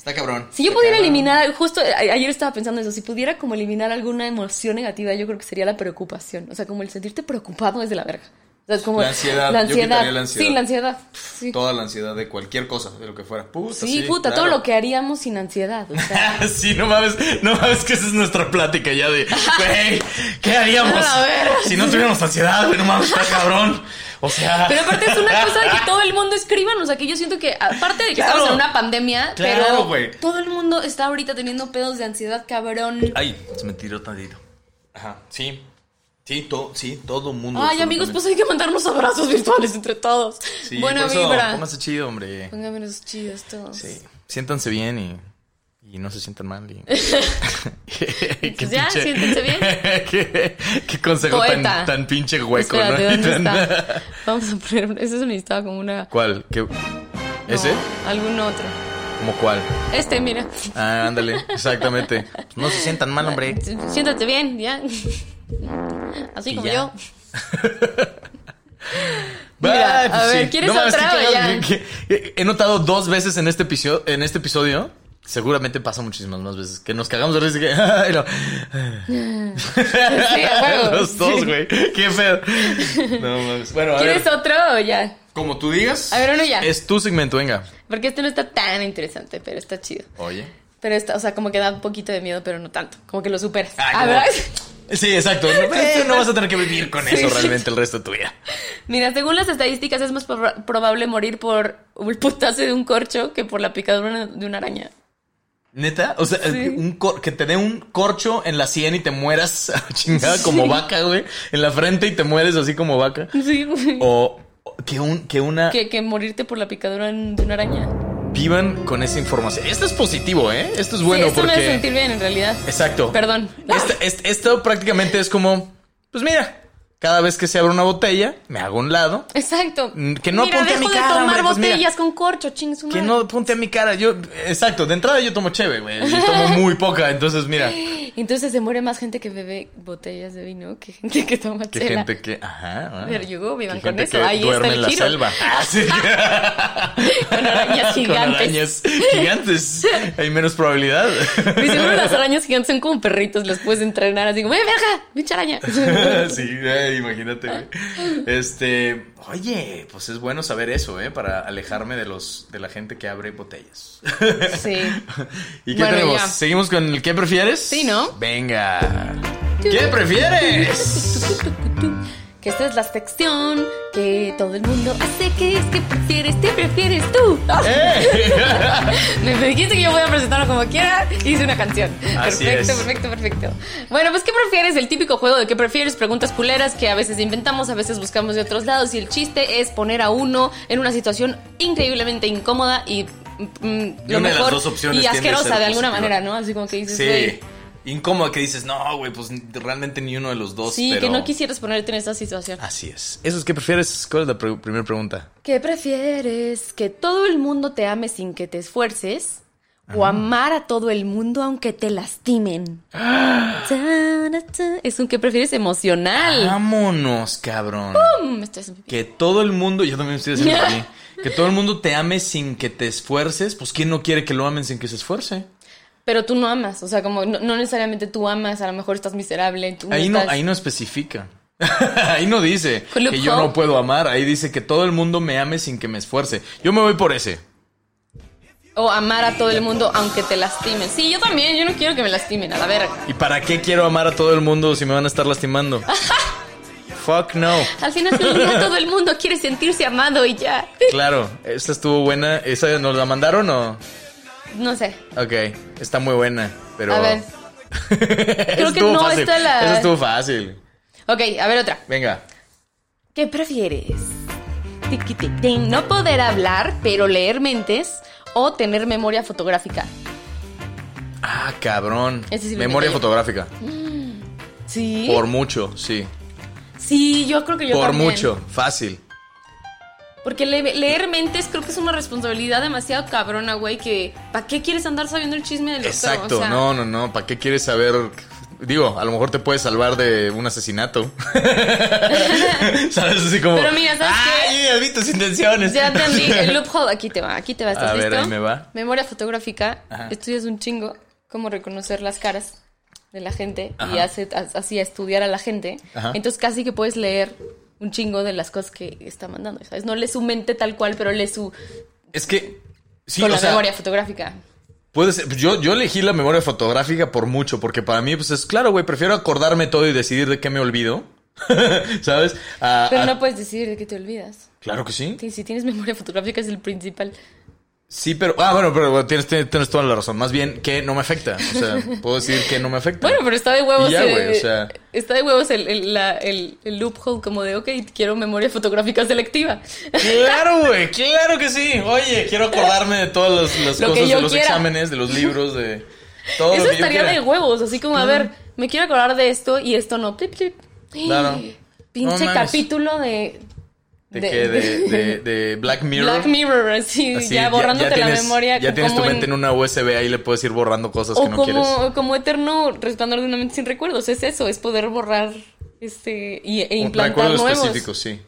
Está cabrón. Si yo Está pudiera cabrón. eliminar, justo ayer estaba pensando eso, si pudiera como eliminar alguna emoción negativa, yo creo que sería la preocupación. O sea, como el sentirte preocupado es de la verga. O sea, es como La ansiedad, La yo ansiedad. quitaría la ansiedad. Sí, la ansiedad. Sí, Toda la ansiedad de cualquier cosa, de lo que fuera. Puta, Sí, sí, puta, todo lo que haríamos sin ansiedad. O sea, sí, no mames, no mames que esa es nuestra plática ya de, güey, ¿qué haríamos si no tuviéramos ansiedad, güey? No mames, está cabrón. O sea, Pero aparte es una cosa que todo el mundo escriban, o sea que yo siento que aparte de que Claro. estamos en una pandemia, Claro, pero todo el mundo está ahorita teniendo pedos de ansiedad, cabrón. ay, se me tiró tantito. Ajá, sí. Sí, todo, sí, todo el mundo. Ay, amigos, pues hay que mandarnos abrazos virtuales entre todos. Sí, Buena por eso, vibra. Pónganse chido, hombre. Pónganmenos chidos todos. Sí. Siéntanse bien y, y no se sientan mal. Y... Qué Pues ya, siéntense bien. qué, qué consejo tan, tan pinche hueco, Espérate, ¿no? Vamos a poner. Ese se necesitaba como una. ¿Cuál? ¿Qué? ¿Ese? No, algún otro. ¿Cómo cuál? Este, mira. Ah, ándale, exactamente. No se sientan mal, hombre. Siéntate bien, ya. Así Y como ya. yo. Mira, pues a ver, sí. ¿quieres mames, otra He notado dos veces en este episodio, en este episodio. Seguramente pasa muchísimas más veces. Que nos cagamos de risa y que. ay, no. Sí, a. Los dos, Sí. güey. Qué feo. No mames. Bueno, a ver. ¿Quieres otro o ya? Como tú digas. A ver, uno ya. Es tu segmento, venga. Porque este no está tan interesante, pero está chido. Oye. Pero está, o sea, como que da un poquito de miedo, pero no tanto. Como que lo superas. Ah, Ah, como- ¿verdad? Sí, exacto. No, no vas a tener que vivir con Sí. eso realmente el resto de tu vida. Mira, según las estadísticas es más proba- probable morir por el putazo de un corcho que por la picadura de una araña. ¿Neta? O sea, Sí. un cor- que te dé un corcho en la sien y te mueras a la chingada como vaca, güey. En la frente y te mueres así como vaca. Sí, güey. O que, un, que una Que, que morirte por la picadura de una araña. vivan con esa información. Esto es positivo, ¿eh? Esto es bueno sí, esto porque... me hace sentir bien, en realidad. Exacto. Perdón. Este- esto prácticamente es como, pues mira, cada vez que se abre una botella, me hago un lado. Exacto. Mm, que no Mira, apunte a mi de cara, tomar hombre, pues mira. botellas con corcho, ching su Que no apunte a mi cara. Yo, exacto, de entrada yo tomo cheve, güey. Yo tomo muy poca, entonces mira. Entonces se muere más gente que bebe botellas de vino que gente que toma Que chela. gente que, ajá. ah. Pero yo, vivan con gente eso, que ahí está duerme el en la giro. selva. Ah, sí. Con arañas Con gigantes. arañas gigantes. Hay menos probabilidad. Y seguro las arañas gigantes son como perritos, los puedes entrenar así como, ¡eh, verga! ¡Pinche araña! sí, eh, imagínate, güey. Este, oye, pues es bueno saber eso, ¿eh? Para alejarme de los de la gente que abre botellas. Sí. ¿Y qué Bueno, tenemos? ya. ¿Seguimos con el qué prefieres? Sí, ¿no? Venga. ¿Qué prefieres? Que esta es la sección que todo el mundo hace. que es? que prefieres? ¿Te prefieres tú? ¡Eh! Me dijiste que yo voy a presentarlo como quiera. Hice una canción. Así perfecto, es. perfecto, perfecto. Bueno, pues, ¿qué prefieres? El típico juego de qué prefieres, preguntas culeras que a veces inventamos, a veces buscamos de otros lados. Y el chiste es poner a uno en una situación increíblemente incómoda y. mm, Y lo una de las mejor dos opciones y asquerosa de alguna positiva. manera, ¿no? Así como que dices, Sí. Güey. Incómodo que dices, no, güey, pues realmente ni uno de los dos. Sí, pero... que no quisieras ponerte en esta situación. Así es. ¿Eso es qué prefieres? ¿Cuál es la pre- primera pregunta? ¿Qué prefieres? ¿Que todo el mundo te ame sin que te esfuerces? ¿O amar a todo el mundo aunque te lastimen? Es un que prefieres emocional. Vámonos, cabrón. Me estoy haciendo pipí. Que todo el mundo, yo también estoy haciendo aquí, que todo el mundo te ame sin que te esfuerces, pues ¿quién no quiere que lo amen sin que se esfuerce? Pero tú no amas, o sea, como no, no necesariamente tú amas, a lo mejor estás miserable. tú Ahí no, estás- ahí no especifica. ahí no dice Club que yo no puedo amar, ahí dice que todo el mundo me ame sin que me esfuerce. Yo me voy por ese. O amar a todo el mundo aunque te lastimen. Sí, yo también, yo no quiero que me lastimen, a la verga. ¿Y para qué quiero amar a todo el mundo si me van a estar lastimando? Fuck no. Al final del día todo el mundo quiere sentirse amado y ya. Claro, esta estuvo buena. ¿Esa nos la mandaron o? No sé. Ok, está muy buena, pero... A ver. Creo que no está la- Esa estuvo fácil. Ok, a ver otra. Venga. ¿Qué prefieres? No poder hablar, pero leer mentes. O tener memoria fotográfica. Ah, cabrón. Sí Memoria fotográfica. Sí. Por mucho, sí. Sí, yo creo que yo Por también. mucho, fácil. Porque le- leer mentes creo que es una responsabilidad demasiado cabrona, güey. Que ¿para qué quieres andar sabiendo el chisme del doctor? Exacto. O sea, no, no, no. ¿Para qué quieres saber Digo, a lo mejor te puede salvar de un asesinato. ¿Sabes? Así como. Pero mira, ¿sabes ¡Ah, qué? yo ya vi tus intenciones! Ya entendí. El loophole, aquí te va, aquí te va. ¿Estás A ver, listo? ahí me va. Memoria fotográfica. Ajá. Estudias un chingo cómo reconocer las caras de la gente y hace, así a estudiar a la gente. Ajá. Entonces casi que puedes leer un chingo de las cosas que está mandando, ¿sabes? No lee su mente tal cual, pero lee su... Es que. Sí, con o la sea, memoria fotográfica. Puede ser. Yo, yo elegí la memoria fotográfica por mucho, porque para mí, pues es claro, güey, prefiero acordarme todo y decidir de qué me olvido. ¿Sabes? A- Pero a- no puedes decidir de qué te olvidas. Claro que sí. Sí, si tienes memoria fotográfica es el principal. Sí, pero. Ah, bueno, pero tienes, tienes, tienes toda la razón. Más bien que no me afecta. O sea, puedo decir que no me afecta. Bueno, pero está de huevos. Y ya, eh, güey, o sea. Está de huevos el, el, la- el- el loophole como de, ok, quiero memoria fotográfica selectiva. Claro, güey, claro que sí. Oye, quiero acordarme de todas las, las Lo que cosas, de los quiera. exámenes, de los libros, de todo Eso lo que yo estaría de huevos, así como, a ver, me quiero acordar de esto y esto no. Plip, plip. Claro. Pinche No capítulo de... ¿De qué? De, de, de Black Mirror. Black Mirror, así, Así, ya borrándote la tienes- memoria. Ya tienes tu como mente en una USB ahí le puedes ir borrando cosas O que no quieres. como, como eterno resplandor de una mente sin recuerdos. Es eso, es poder borrar este y, e implantar Recuerdos nuevos. específicos, sí.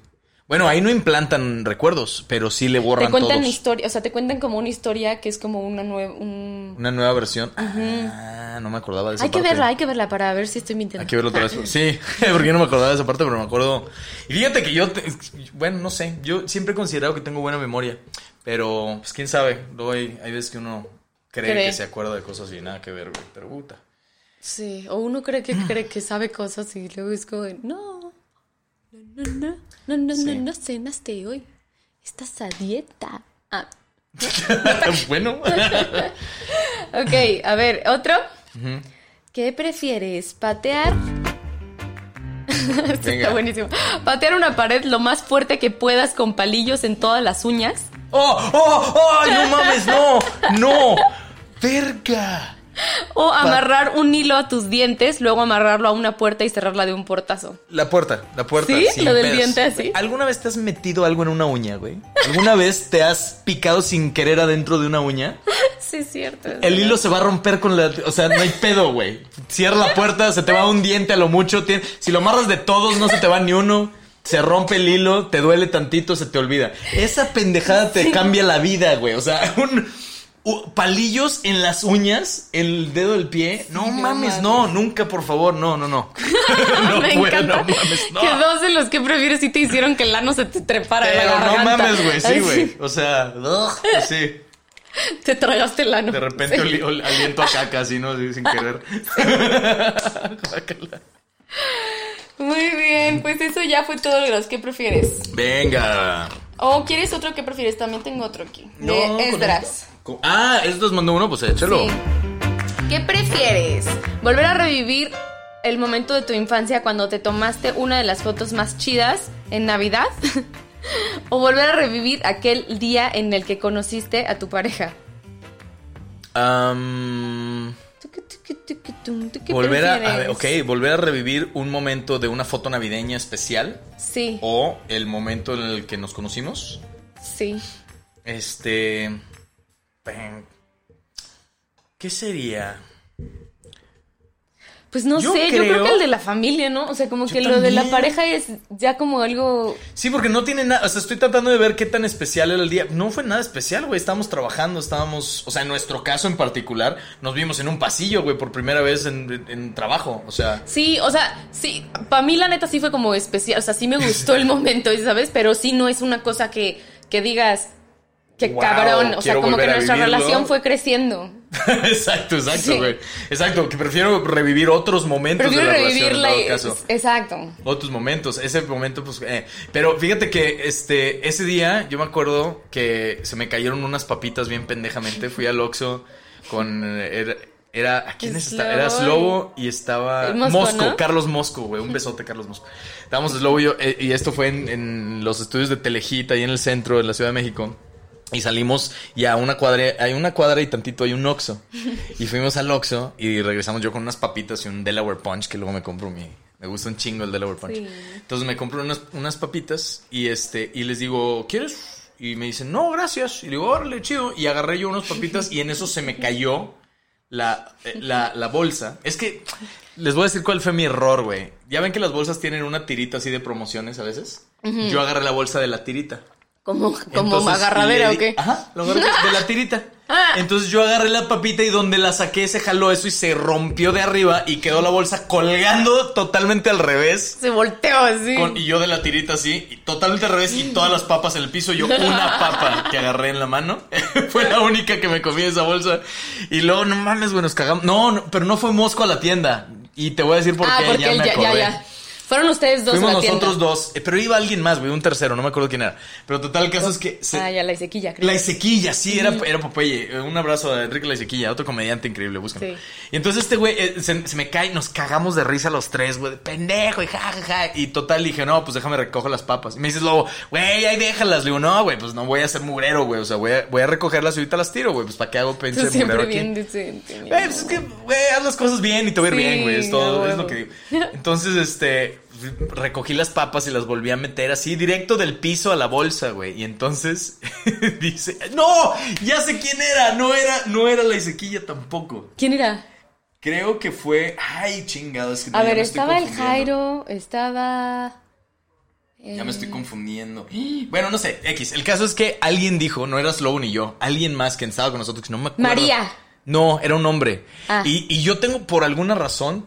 Bueno, ahí no implantan recuerdos, pero sí le Te borran cuentan todos. historia, o sea, te cuentan como una historia que es como una nueva... Un... Una nueva versión. Ah, no me acordaba de esa Hay que verla, hay que verla para ver si estoy mintiendo. Hay que verlo otra vez. Sí, porque yo no me acordaba de esa parte, pero me acuerdo. Y fíjate que yo, te- bueno, no sé, yo siempre he considerado que tengo buena memoria, pero pues quién sabe, luego hay, hay veces que uno cree, Cree. que se acuerda de cosas y nada que ver, güey, pero puta. Sí, o uno cree que cree que sabe cosas y luego es como, no, no, no, no, no, no, Sí. no, no cenaste hoy, estás a dieta. Ah, bueno, ok, a ver, otro. ¿Qué prefieres? ¿Patear? Esto Venga. está buenísimo. ¿Patear una pared lo más fuerte que puedas con palillos en todas las uñas? ¡Oh, oh, oh! ¡Ay, no mames, no! ¡No! ¡Verga! ¿O amarrar un hilo a tus dientes, luego amarrarlo a una puerta y cerrarla de un portazo? La puerta, la puerta. ¿Sí? sin ¿Lo del pedos. diente así? ¿Alguna vez te has metido algo en una uña, güey? ¿Alguna vez te has picado sin querer adentro de una uña? Sí, cierto. El hilo se va a romper con la... O sea, no hay pedo, güey. Cierra la puerta, se te va un diente a lo mucho. Si lo amarras de todos, no se te va ni uno. Se rompe el hilo, te duele tantito, se te olvida. Esa pendejada te cambia la vida, güey. O sea, un... palillos en las uñas, el dedo del pie. no no mames, mames. no, nunca, por favor, no, no, no. no Me puedo, encanta no mames, no. que dos de los que prefieres sí te hicieron que el ano se te trepara de la Pero no mames, güey, sí, güey. O sea, ugh, pues sí. Te tragaste el ano. De repente Sí. ol- aliento a caca, así, ¿no? Así, sin querer. Muy bien, pues eso ya fue todo los que prefieres. Venga. ¿O quieres otro que prefieres? También tengo otro aquí. De Esdras. Ah, estos mandó uno, pues échalo. Sí. ¿Qué prefieres? ¿Volver a revivir el momento de tu infancia cuando te tomaste una de las fotos más chidas en Navidad? ¿O volver a revivir aquel día en el que conociste a tu pareja? Am, ¿Tú qué volver a, a ver, ok, volver a revivir un momento de una foto navideña especial Sí, o el momento en el que nos conocimos. sí. Este. ¿Qué sería? Pues no Yo sé, yo creo que el de la familia, ¿no? O sea, como que lo de la pareja es ya como algo... Sí, porque no tiene nada. O sea, estoy tratando de ver qué tan especial era el día. No fue nada especial, güey. Estábamos trabajando, estábamos. O sea, en nuestro caso en particular, nos vimos en un pasillo, güey, por primera vez en, en- en trabajo. O sea. Sí, o sea, sí, para mí la neta sí fue como especial, o sea, sí me gustó el momento, ¿sabes? Pero sí no es una cosa que, que digas, Wow, cabrón, o sea, como que nuestra vivirlo. relación fue creciendo. exacto, exacto, Sí. güey. Exacto, que prefiero revivir otros momentos Prefiero de la relación revivirla en y... todo caso. Exacto. Otros momentos, ese momento, pues, eh. pero fíjate que este, ese día yo me acuerdo que se me cayeron unas papitas bien pendejamente. Fui al Oxxo con, era, era ¿a quién es esta? Era Slobo. Y estaba Mosco, Mosco, ¿no? Carlos Mosco, güey, un besote Carlos Mosco. Estábamos Slobo y yo, eh, y esto fue en, en los estudios de Telejita, ahí en el centro de la Ciudad de México. Y salimos y a una cuadra, hay una cuadra y tantito hay un Oxxo. Y fuimos al Oxxo y regresamos yo con unas papitas y un Delaware Punch que luego me compro mi... Me gusta un chingo el Delaware Punch. Sí. Entonces me compro unas, unas papitas y este y les digo, ¿quieres? Y me dicen, no, gracias. Y le digo, órale, chido. Y agarré yo unas papitas y en eso se me cayó la, eh, la, la bolsa. Es que les voy a decir cuál fue mi error, güey. Ya ven que las bolsas tienen una tirita así de promociones a veces. Yo agarré la bolsa de la tirita. Como, como Entonces, agarradera le o qué. Ajá, lo agarré de la tirita. Ah. Entonces yo agarré la papita y donde la saqué se jaló eso y se rompió de arriba y quedó la bolsa colgando totalmente al revés. Se volteó así. Con- y yo de la tirita así, y totalmente al revés, y todas las papas en el piso. Yo una papa que agarré en la mano. fue la única que me comí esa bolsa. Y luego, no mames, güey, nos cagamos. No, no, pero no fue Mosco a la tienda. Y te voy a decir por ah, qué, porque ya él me ya, ya, acordé. ya. Fueron ustedes dos Fuimos a la tienda. nosotros dos, eh, pero iba alguien más, güey, un tercero, no me acuerdo quién era. Pero total, el caso es que... se- Ah, ya, la Isequilla, creo. la Isequilla, sí, era, era Popeye. Eh, Un abrazo a Enrique La Isequilla, otro comediante increíble, búscalo. Sí. Y entonces este güey eh, se, se me cae, nos cagamos de risa los tres, güey, de pendejo y ja, ja, ja. Y total dije, no, pues déjame recojo las papas. Y me dices, Lobo, güey, ahí déjalas. Le digo, no, güey, pues no voy a ser mugrero, güey. O sea, voy a, voy a recogerlas y ahorita las tiro, güey. Pues para qué hago siempre mugrero aquí. bien decente. Güey, pues es que, güey, haz las cosas bien y te va a ir Sí, bien, güey. Es todo, a es lo que digo. Entonces, este, recogí las papas y las volví a meter así, directo del piso a la bolsa, güey. Y entonces dice, no, ya sé quién era. No era, no era la Isequilla tampoco. ¿Quién era? Creo que fue, ay, chingado, es que A ver, estaba el. Jairo, estaba... Ya me estoy confundiendo. Bueno, no sé, X. El caso es que alguien dijo, no eras Lobo ni yo, alguien más que estaba con nosotros, que no me acuerdo. María. No, era un hombre. Ah. Y, y yo tengo, por alguna razón,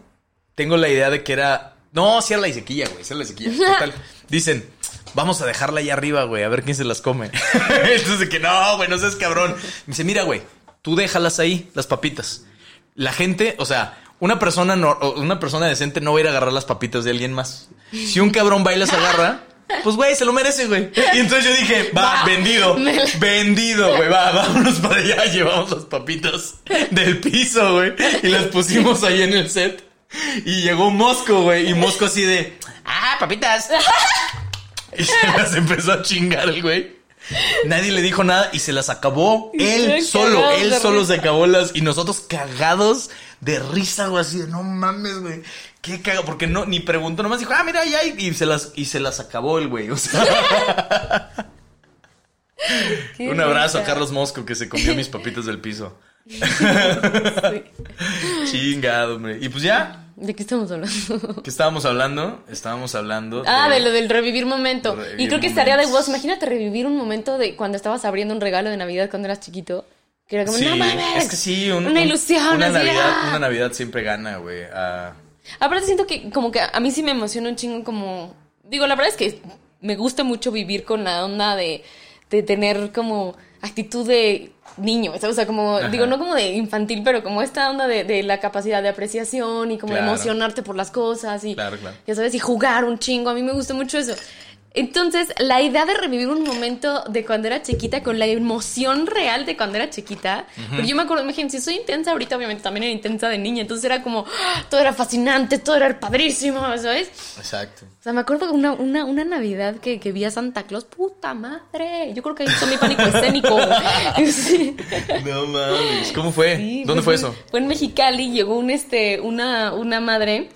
tengo la idea de que era. No, sí era la Isequilla, güey. Sí era la Isequilla. Total. Dicen, vamos a dejarla ahí arriba, güey, a ver quién se las come. Entonces, de que no, güey, no seas cabrón. Me dice, mira, güey, tú déjalas ahí, las papitas. La gente, o sea, una persona, no, una persona decente no va a ir a agarrar las papitas de alguien más. Si un cabrón va y las agarra. Pues, güey, se lo merece, güey. Y entonces yo dije, va, Va. vendido. Vendido, güey. Va, vámonos para allá. Llevamos las papitas del piso, güey. Y las pusimos ahí en el set. Y llegó Mosco, güey. Y Mosco así de, ah, papitas. Y se las empezó a chingar el güey. Nadie le dijo nada y se las acabó. Él solo, él solo risa. se acabó las. Y nosotros cagados de risa, güey, así de no mames, güey. Qué caga, porque no, ni preguntó, nomás dijo, ah, mira, ya, y y se las, y se las acabó el güey. O sea, un abrazo a. Carlos Mosco que se comió mis papitas del piso. Sí. Chingado, hombre. Y pues ya, ¿De qué estamos hablando? ¿qué estábamos hablando? Estábamos hablando. Ah, de lo del revivir momento. Revivir y creo que estaría de vos. Imagínate revivir un momento de cuando estabas abriendo un regalo de Navidad cuando eras chiquito. Que era como, Sí, no mames. es que sí, un- una un- ilusión. Una Navidad, ah. una Navidad siempre gana, güey. Ah, Aparte siento que como que a mí sí me emociona un chingo como... Digo, la verdad es que me gusta mucho vivir con la onda de, de tener como actitud de niño, ¿sabes? O sea, como, Ajá. digo, no como de infantil, pero como esta onda de, de la capacidad de apreciación y como Claro. emocionarte por las cosas y, Claro, claro. ya sabes, y jugar un chingo. A mí me gusta mucho eso. Entonces, la idea de revivir un momento de cuando era chiquita con la emoción real de cuando era chiquita, yo me acuerdo, imagínense, soy intensa ahorita, obviamente también era intensa de niña, entonces era como, ¡ah! todo era fascinante, todo era padrísimo, ¿sabes? exacto. O sea, me acuerdo una, una, una Navidad que, que vi a Santa Claus, puta madre, yo creo que hizo mi pánico escénico. Sí. No mames. ¿Cómo fue? Sí, ¿Dónde fue pues, eso? Fue en Mexicali, llegó un este, una, una madre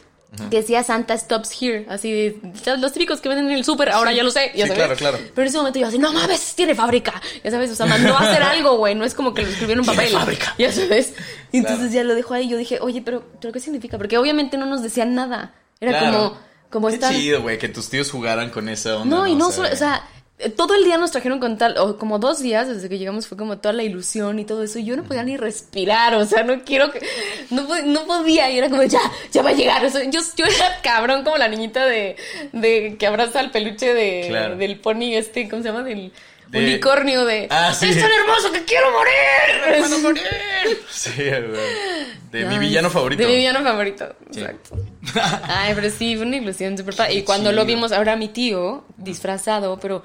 decía Santa stops here, así de los típicos que venden en el súper, ahora ya lo sé, ya Sí, sabes. claro, claro. Pero en ese momento yo así, no mames, tiene fábrica, ya sabes, o sea, mandó a hacer algo, güey, no es como que lo escribieron en papel. fábrica. Ya sabes. Y entonces ya lo dejó ahí, yo dije, oye, pero, pero ¿qué significa? Porque obviamente no nos decían nada. Era como, como Qué estar. chido, güey, que tus tíos jugaran con esa onda. No, y no O sea, solo, o sea, todo el día nos trajeron con tal, o como dos días desde que llegamos fue como toda la ilusión y todo eso, y yo no podía ni respirar, o sea, no quiero que, no, no podía, y era como, ya, ya va a llegar, o sea, yo, yo era cabrón como la niñita de, de que abraza al peluche de, Claro. del pony este, ¿cómo se llama? Del De- unicornio de, Ah, sí. es tan hermoso que quiero morir. Sí, güey. De mi Ay, villano favorito. De mi villano favorito, Sí. exacto. Ay, pero sí, fue una ilusión súper padre. Y cuando lo chido. vimos, ahora mi tío, disfrazado, pero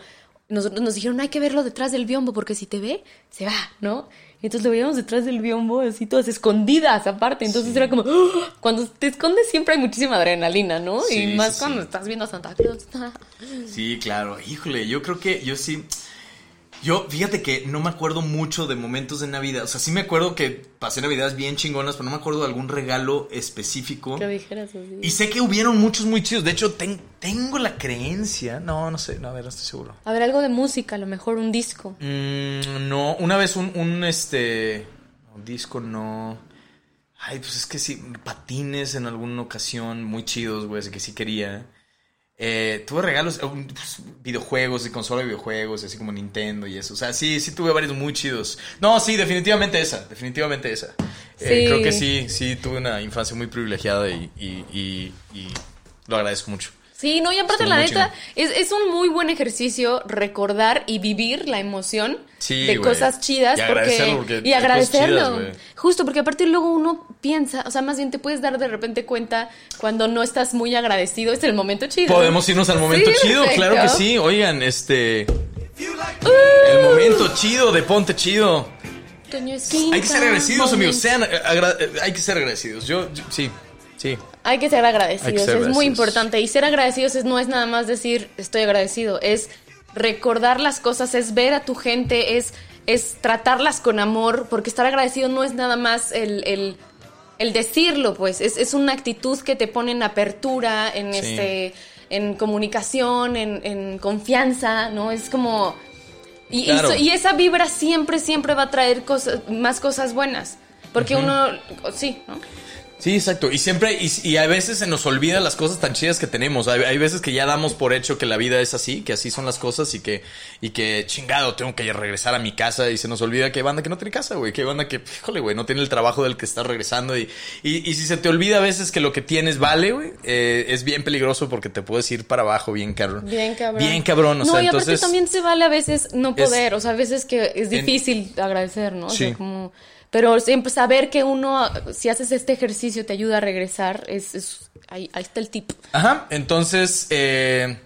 nosotros nos dijeron, hay que verlo detrás del biombo, porque si te ve, se va, ¿no? Entonces lo veíamos detrás del biombo, así todas escondidas aparte. Entonces era como, ¡ah! cuando te escondes siempre hay muchísima adrenalina, ¿no? Sí, y más sí, cuando estás viendo a Santa Claus. Sí, claro. Híjole, yo creo que yo sí. Yo, fíjate que no me acuerdo mucho de momentos de Navidad. O sea, sí me acuerdo que pasé Navidades bien chingonas, pero no me acuerdo de algún regalo específico. que dijeras así. Y sé que hubieron muchos muy chidos. De hecho, ten- tengo la creencia. No, no sé. No, a ver, no estoy seguro. A ver, algo de música, a lo mejor un disco. Mm, no, una vez un, un este. Un disco no. Ay, pues es que sí, patines en alguna ocasión muy chidos, güey, así que sí quería. Eh, tuve regalos, eh, pues, videojuegos y consola de videojuegos, así como Nintendo y eso. O sea, sí, sí tuve varios muy chidos. No, sí, definitivamente esa, definitivamente esa. Eh, creo que sí, sí, tuve una infancia muy privilegiada y, y- y- y lo agradezco mucho. Sí, no, y aparte la neta, es, es un muy buen ejercicio recordar y vivir la emoción Sí, de cosas chidas. Y porque, agradecerlo, porque y agradecerlo. chidas. Justo, porque aparte luego uno piensa, o sea, más bien te puedes dar de repente cuenta cuando no estás muy agradecido, es el momento chido. Podemos irnos al momento Sí, chido, perfecto. claro que sí. Oigan, este. El momento chido de Ponte Chido. Hay que ser agradecidos, amigos. Sean, eh, agra- hay que ser agradecidos. Yo, yo- sí, sí. Hay que ser agradecidos, ser es muy importante. Y ser agradecidos es, no es nada más decir estoy agradecido, es recordar las cosas, es ver a tu gente, es, es tratarlas con amor, porque estar agradecido no es nada más el, el- el decirlo, pues, es, es una actitud que te pone en apertura, en Sí. este, en comunicación, en, en confianza, ¿no? Es como. Y, Claro. y esa vibra siempre, siempre va a traer cosas, más cosas buenas. Porque uno, sí, ¿no? Sí, exacto. Y siempre, y, y a veces se nos olvida las cosas tan chidas que tenemos. Hay, hay veces que ya damos por hecho que la vida es así, que así son las cosas y que, y que chingado, tengo que regresar a mi casa y se nos olvida que hay banda que no tiene casa, güey. Que hay banda que, híjole, güey, no tiene el trabajo del que está regresando. Y, y, y si se te olvida a veces que lo que tienes vale, güey, eh, es bien peligroso porque te puedes ir para abajo bien cabrón. Bien cabrón. Bien cabrón, o no, sea, y entonces. también se vale a veces no Es- poder, o sea, a veces que es En- difícil agradecer, ¿no? O sea, Sí. como... Pero siempre saber que uno, si haces este ejercicio, te ayuda a regresar, es, es- ahí, ahí está el tip. Ajá, entonces, eh,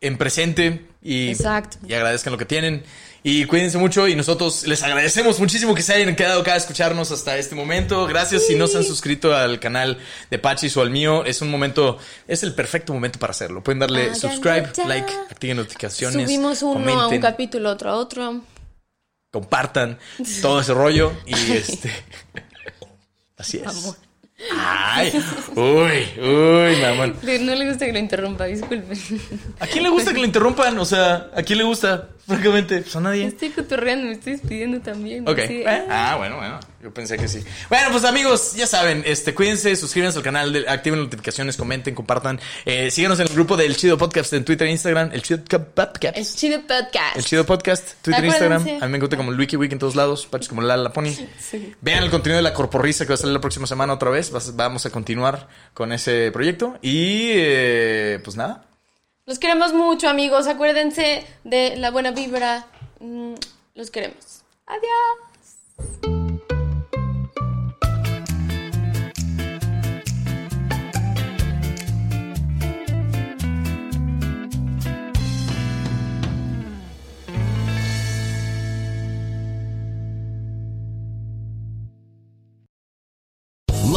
en presente y, Exacto. y agradezcan lo que tienen. Y cuídense mucho y nosotros les agradecemos muchísimo que se hayan quedado acá a escucharnos hasta este momento. Gracias si no se han suscrito al canal de Pachis o al mío. Es un momento, es el perfecto momento para hacerlo. Pueden darle subscribe, ya. like, activen notificaciones. Subimos uno a un comenten, capítulo, otro a otro. Compartan todo ese rollo y este... Así es. Amor. Ay, uy, uy, mamón. No le gusta que lo interrumpa, disculpe. ¿A quién le gusta que lo interrumpan? O sea, ¿a quién le gusta? Francamente, pues a nadie. Estoy cotorreando, me estoy despidiendo también. Ok. así, Eh, Ah, bueno, bueno. Yo pensé que sí. Bueno, pues amigos, ya saben, este, cuídense, suscríbanse al canal, de- activen notificaciones, comenten, compartan. Eh, síganos en el grupo del Chido Podcast en Twitter e Instagram. El Chido Podcast. Es chido podcast. El Chido Podcast, Twitter e Instagram. A mí me encuentra como Wiki Week en todos lados. Pachos como Lala la Pony. Sí. Vean el contenido de la Corporrisa que va a salir la próxima semana otra vez. Vas- Vamos a continuar con ese proyecto. Y eh, pues nada. Los queremos mucho, amigos. Acuérdense de la buena vibra. Mm, Los queremos. Adiós.